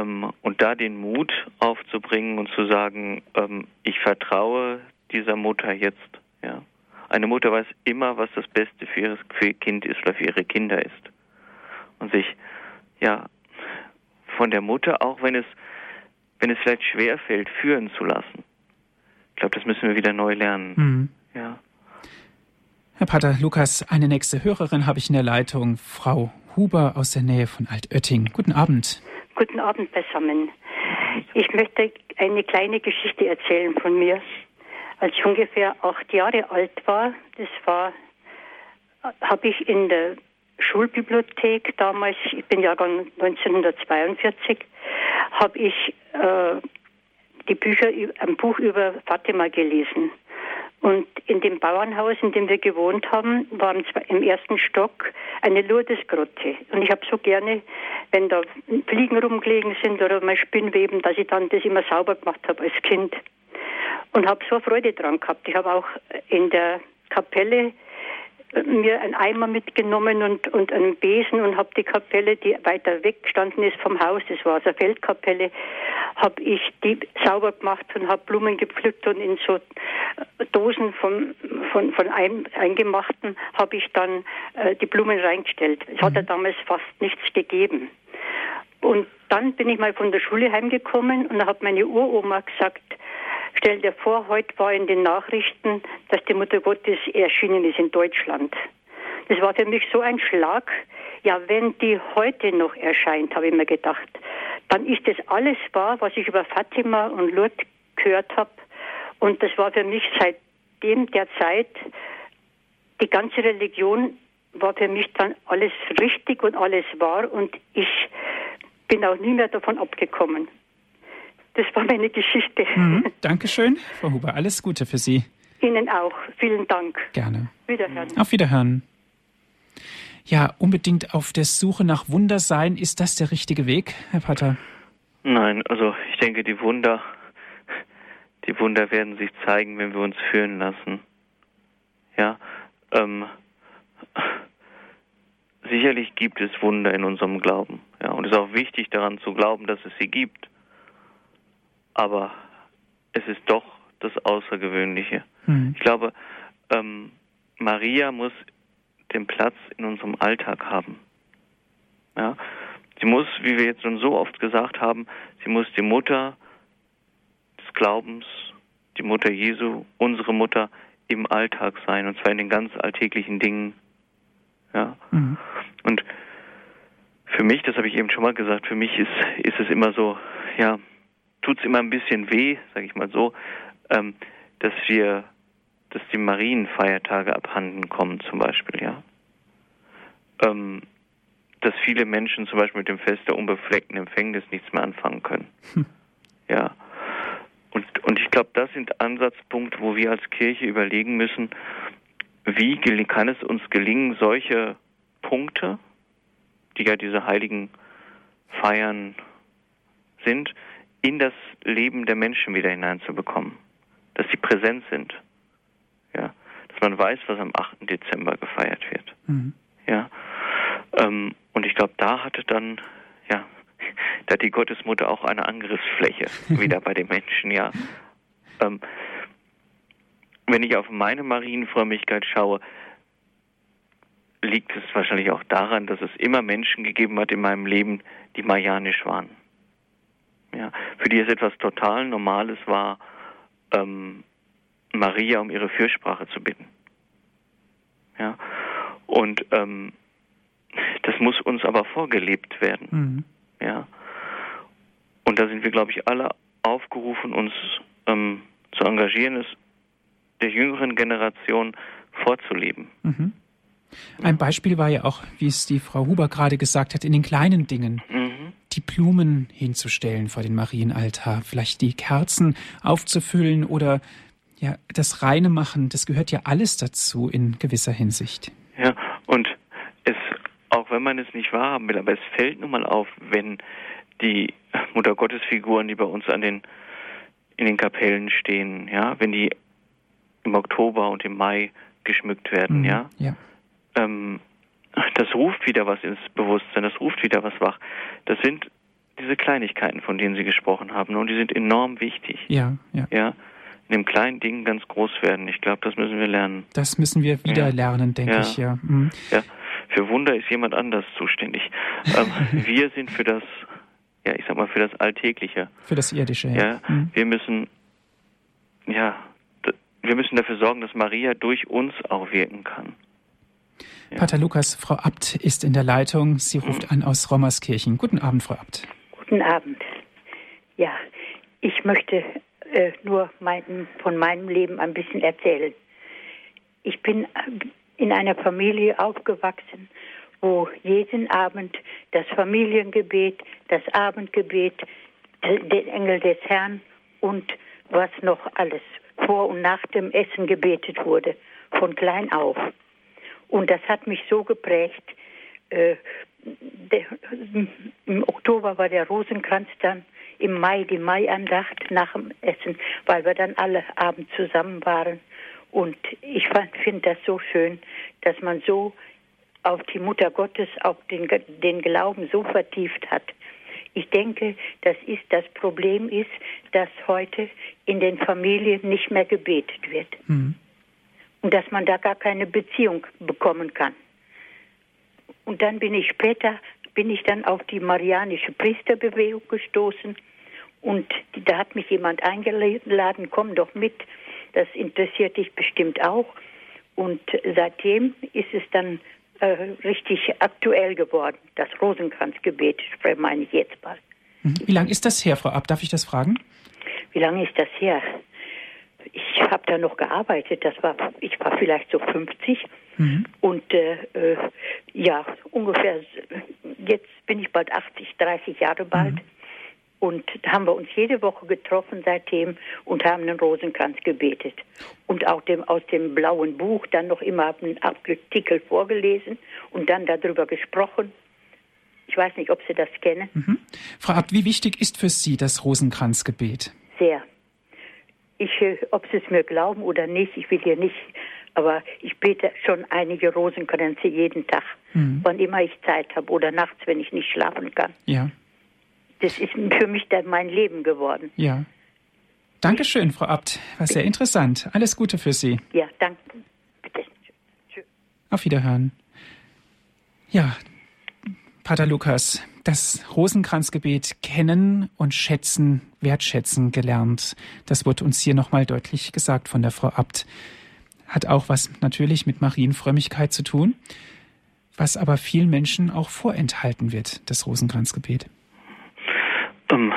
ähm, und da den Mut aufzubringen und zu sagen, ähm, ich vertraue dieser Mutter jetzt. Ja. Eine Mutter weiß immer, was das Beste für, ihr Kind ist oder für ihre Kinder ist. Und sich ja von der Mutter, auch wenn es, wenn es vielleicht schwer fällt, führen zu lassen. Ich glaube, das müssen wir wieder neu lernen. Mhm. Ja. Herr Pater Lukas, eine nächste Hörerin habe ich in der Leitung, Frau Huber aus der Nähe von Altötting. Guten Abend. Guten Abend beisammen. Ich möchte eine kleine Geschichte erzählen von mir. Als ich ungefähr acht Jahre alt war, das war, habe ich in der Schulbibliothek damals, ich bin Jahrgang 1942, habe ich äh, die Bücher, ein Buch über Fatima gelesen. Und in dem Bauernhaus, in dem wir gewohnt haben, waren im ersten Stock eine Lourdesgrotte. Und ich habe so gerne, wenn da Fliegen rumgelegen sind oder mal Spinnweben, dass ich dann das immer sauber gemacht habe als Kind. Und habe so Freude dran gehabt. Ich habe auch in der Kapelle mir einen Eimer mitgenommen und, und einen Besen und habe die Kapelle, die weiter weg gestanden ist vom Haus, das war so eine Feldkapelle, habe ich die sauber gemacht und habe Blumen gepflückt und in so Dosen von, von, von ein, Eingemachten habe ich dann äh, die Blumen reingestellt. Es hat ja mhm. damals fast nichts gegeben. Und dann bin ich mal von der Schule heimgekommen und da hat meine Uroma gesagt, Stell dir vor, heute war in den Nachrichten, dass die Mutter Gottes erschienen ist in Deutschland. Das war für mich so ein Schlag. Ja, wenn die heute noch erscheint, habe ich mir gedacht, dann ist das alles wahr, was ich über Fatima und Lourdes gehört habe. Und das war für mich seitdem der Zeit, die ganze Religion war für mich dann alles richtig und alles wahr und ich bin auch nie mehr davon abgekommen. Das war meine Geschichte. Mhm. (laughs) Dankeschön, Frau Huber. Alles Gute für Sie. Ihnen auch. Vielen Dank. Gerne. Wiederhören. Auf Wiederhören. Ja, unbedingt auf der Suche nach Wunder sein. Ist das der richtige Weg, Herr Pater? Nein, also ich denke, die Wunder, die Wunder werden sich zeigen, wenn wir uns führen lassen. Ja, ähm, sicherlich gibt es Wunder in unserem Glauben. Ja, und es ist auch wichtig daran zu glauben, dass es sie gibt aber es ist doch das Außergewöhnliche. Mhm. Ich glaube, ähm, Maria muss den Platz in unserem Alltag haben. Ja? Sie muss, wie wir jetzt schon so oft gesagt haben, sie muss die Mutter des Glaubens, die Mutter Jesu, unsere Mutter im Alltag sein, und zwar in den ganz alltäglichen Dingen. Ja? Mhm. Und für mich, das habe ich eben schon mal gesagt, für mich ist, ist es immer so, ja, tut es immer ein bisschen weh, sage ich mal so, ähm, dass wir, dass die Marienfeiertage abhanden kommen zum Beispiel, ja. Ähm, dass viele Menschen zum Beispiel mit dem Fest der unbefleckten Empfängnis nichts mehr anfangen können. Hm. Ja. Und, und ich glaube, das sind Ansatzpunkte, wo wir als Kirche überlegen müssen, wie kann es uns gelingen, solche Punkte, die ja diese heiligen Feiern sind, in das Leben der Menschen wieder hineinzubekommen. Dass sie präsent sind. Ja. Dass man weiß, was am 8. Dezember gefeiert wird. Mhm. Ja. Ähm, und ich glaube, da hatte dann, ja, (laughs) da hat die Gottesmutter auch eine Angriffsfläche (laughs) wieder bei den Menschen, ja. Ähm, wenn ich auf meine Marienfrömmigkeit schaue, liegt es wahrscheinlich auch daran, dass es immer Menschen gegeben hat in meinem Leben, die marianisch waren ja, für die es etwas total Normales war, ähm, Maria um ihre Fürsprache zu bitten. Ja, und ähm, das muss uns aber vorgelebt werden. Mhm. Ja, und da sind wir, glaube ich, alle aufgerufen, uns ähm, zu engagieren, es der jüngeren Generation vorzuleben. Mhm. Ein Beispiel war ja auch, wie es die Frau Huber gerade gesagt hat, in den kleinen Dingen. Mhm. Die Blumen hinzustellen vor den Marienaltar, vielleicht die Kerzen aufzufüllen oder ja, das reine machen, das gehört ja alles dazu in gewisser Hinsicht. Ja, und es, auch wenn man es nicht wahrhaben will, aber es fällt nun mal auf, wenn die Mutter Gottes Figuren, die bei uns an den, in den Kapellen stehen, ja, wenn die im Oktober und im Mai geschmückt werden, mhm, ja. ja ähm, das ruft wieder was ins Bewusstsein, das ruft wieder was wach. Das sind diese Kleinigkeiten, von denen Sie gesprochen haben, und die sind enorm wichtig. Ja, ja. Ja, in dem kleinen Ding ganz groß werden. Ich glaube, das müssen wir lernen. Das müssen wir wieder Ja. lernen, denke Ja. ich, ja. Mhm. Ja, für Wunder ist jemand anders zuständig. ähm, (laughs) wir sind für das, ja, ich sag mal, für das Alltägliche. Für das Irdische, ja. Mhm. wir müssen, ja, wir müssen dafür sorgen, dass Maria durch uns auch wirken kann. Ja. Pater Lukas, Frau Abt ist in der Leitung. Sie ruft Mhm. an aus Rommerskirchen. Guten Abend, Frau Abt. Guten Abend. Ja, ich möchte äh, nur mein, von meinem Leben ein bisschen erzählen. Ich bin äh, in einer Familie aufgewachsen, wo jeden Abend das Familiengebet, das Abendgebet, d- den Engel des Herrn und was noch alles vor und nach dem Essen gebetet wurde, von klein auf. Und das hat mich so geprägt. Äh, der, Im Oktober war der Rosenkranz dann, im Mai die Maiandacht nach dem Essen, weil wir dann alle abends zusammen waren. Und ich finde das so schön, dass man so auf die Mutter Gottes, auf den, den Glauben so vertieft hat. Ich denke, das ist das Problem ist, dass heute in den Familien nicht mehr gebetet wird Mhm. Und dass man da gar keine Beziehung bekommen kann. Und dann bin ich später, bin ich dann auf die marianische Priesterbewegung gestoßen und da hat mich jemand eingeladen, komm doch mit, das interessiert dich bestimmt auch. Und seitdem ist es dann äh, richtig aktuell geworden, das Rosenkranzgebet, meine ich jetzt bald. Mhm. Wie lange ist das her, Frau Abt? Darf ich das fragen? Wie lange ist das her? Ich habe da noch gearbeitet, das war, ich war vielleicht so 50 Mhm. und äh, äh, ja, ungefähr, jetzt bin ich bald 80, 30 Jahre bald. Mhm. Und da haben wir uns jede Woche getroffen seitdem und haben den Rosenkranz gebetet. Und auch dem, aus dem blauen Buch dann noch immer einen Artikel vorgelesen und dann darüber gesprochen. Ich weiß nicht, ob Sie das kennen. Mhm. Frau Abt, wie wichtig ist für Sie das Rosenkranzgebet? Sehr. Ich, äh, ob Sie es mir glauben oder nicht, ich will hier nicht, aber ich bete schon einige Rosenkränze jeden Tag, Mhm. wann immer ich Zeit habe oder nachts, wenn ich nicht schlafen kann. Ja, Das ist für mich dann mein Leben geworden. ja. Dankeschön, Frau Abt. War sehr interessant. Alles Gute für Sie. Ja, danke. Bitte. Auf Wiederhören. Ja, Pater Lukas, das Rosenkranzgebet kennen und schätzen, wertschätzen gelernt. Das wird uns hier nochmal deutlich gesagt von der Frau Abt. Hat auch was natürlich mit Marienfrömmigkeit zu tun, was aber vielen Menschen auch vorenthalten wird, das Rosenkranzgebet. Ähm,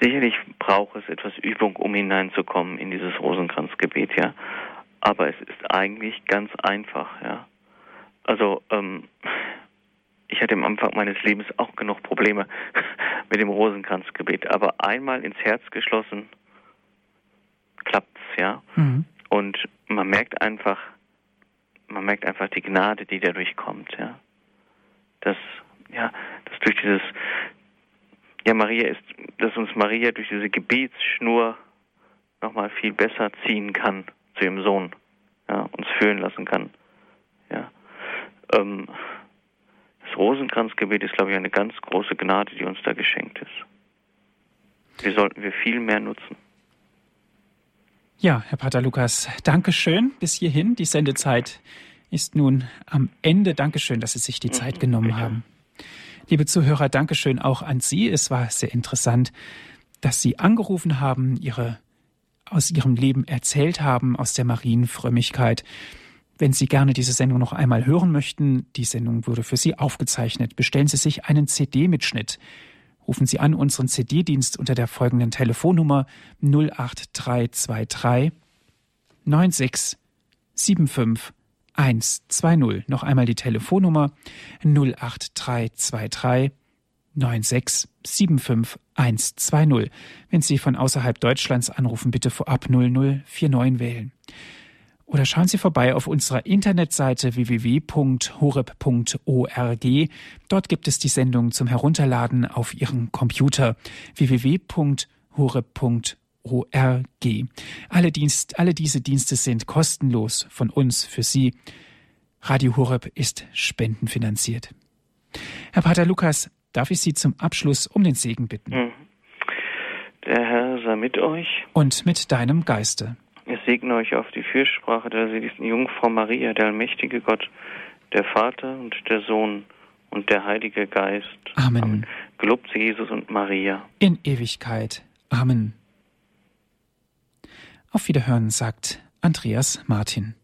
sicherlich braucht es etwas Übung, um hineinzukommen in dieses Rosenkranzgebet, ja. Aber es ist eigentlich ganz einfach, ja. Also, ähm, ich hatte am Anfang meines Lebens auch genug Probleme (laughs) mit dem Rosenkranzgebet, aber einmal ins Herz geschlossen, klappt's, ja. Mhm. Und man merkt einfach, man merkt einfach die Gnade, die dadurch kommt, ja. Dass, ja, dass durch dieses, ja, Maria ist, dass uns Maria durch diese Gebetsschnur nochmal viel besser ziehen kann zu ihrem Sohn, ja, uns fühlen lassen kann, ja. Ähm, Rosenkranzgebet ist, glaube ich, eine ganz große Gnade, die uns da geschenkt ist. Wir sollten wir viel mehr nutzen. Ja, Herr Pater Lukas, Dankeschön bis hierhin. Die Sendezeit ist nun am Ende. Dankeschön, dass Sie sich die Zeit genommen bitte. haben. Liebe Zuhörer, Dankeschön auch an Sie. Es war sehr interessant, dass Sie angerufen haben, Ihre aus Ihrem Leben erzählt haben, aus der Marienfrömmigkeit. Wenn Sie gerne diese Sendung noch einmal hören möchten, die Sendung wurde für Sie aufgezeichnet. Bestellen Sie sich einen CD-Mitschnitt. Rufen Sie an unseren CD-Dienst unter der folgenden Telefonnummer 08323 96 75 120. Noch einmal die Telefonnummer 08323 96 75 120. Wenn Sie von außerhalb Deutschlands anrufen, bitte vorab 0049 wählen. Oder schauen Sie vorbei auf unserer Internetseite www.horeb.org. Dort gibt es die Sendung zum Herunterladen auf Ihren Computer www.horeb.org. Alle, Dienst, alle diese Dienste sind kostenlos von uns für Sie. Radio Horeb ist spendenfinanziert. Herr Pater Lukas, darf ich Sie zum Abschluss um den Segen bitten. Mhm. Der Herr sei mit euch. Und mit deinem Geiste. Es segne euch auf die Fürsprache der seligsten Jungfrau Maria, der allmächtige Gott, der Vater und der Sohn und der Heilige Geist. Amen. Amen. Gelobt sie Jesus und Maria. In Ewigkeit. Amen. Auf Wiederhören sagt Andreas Martin.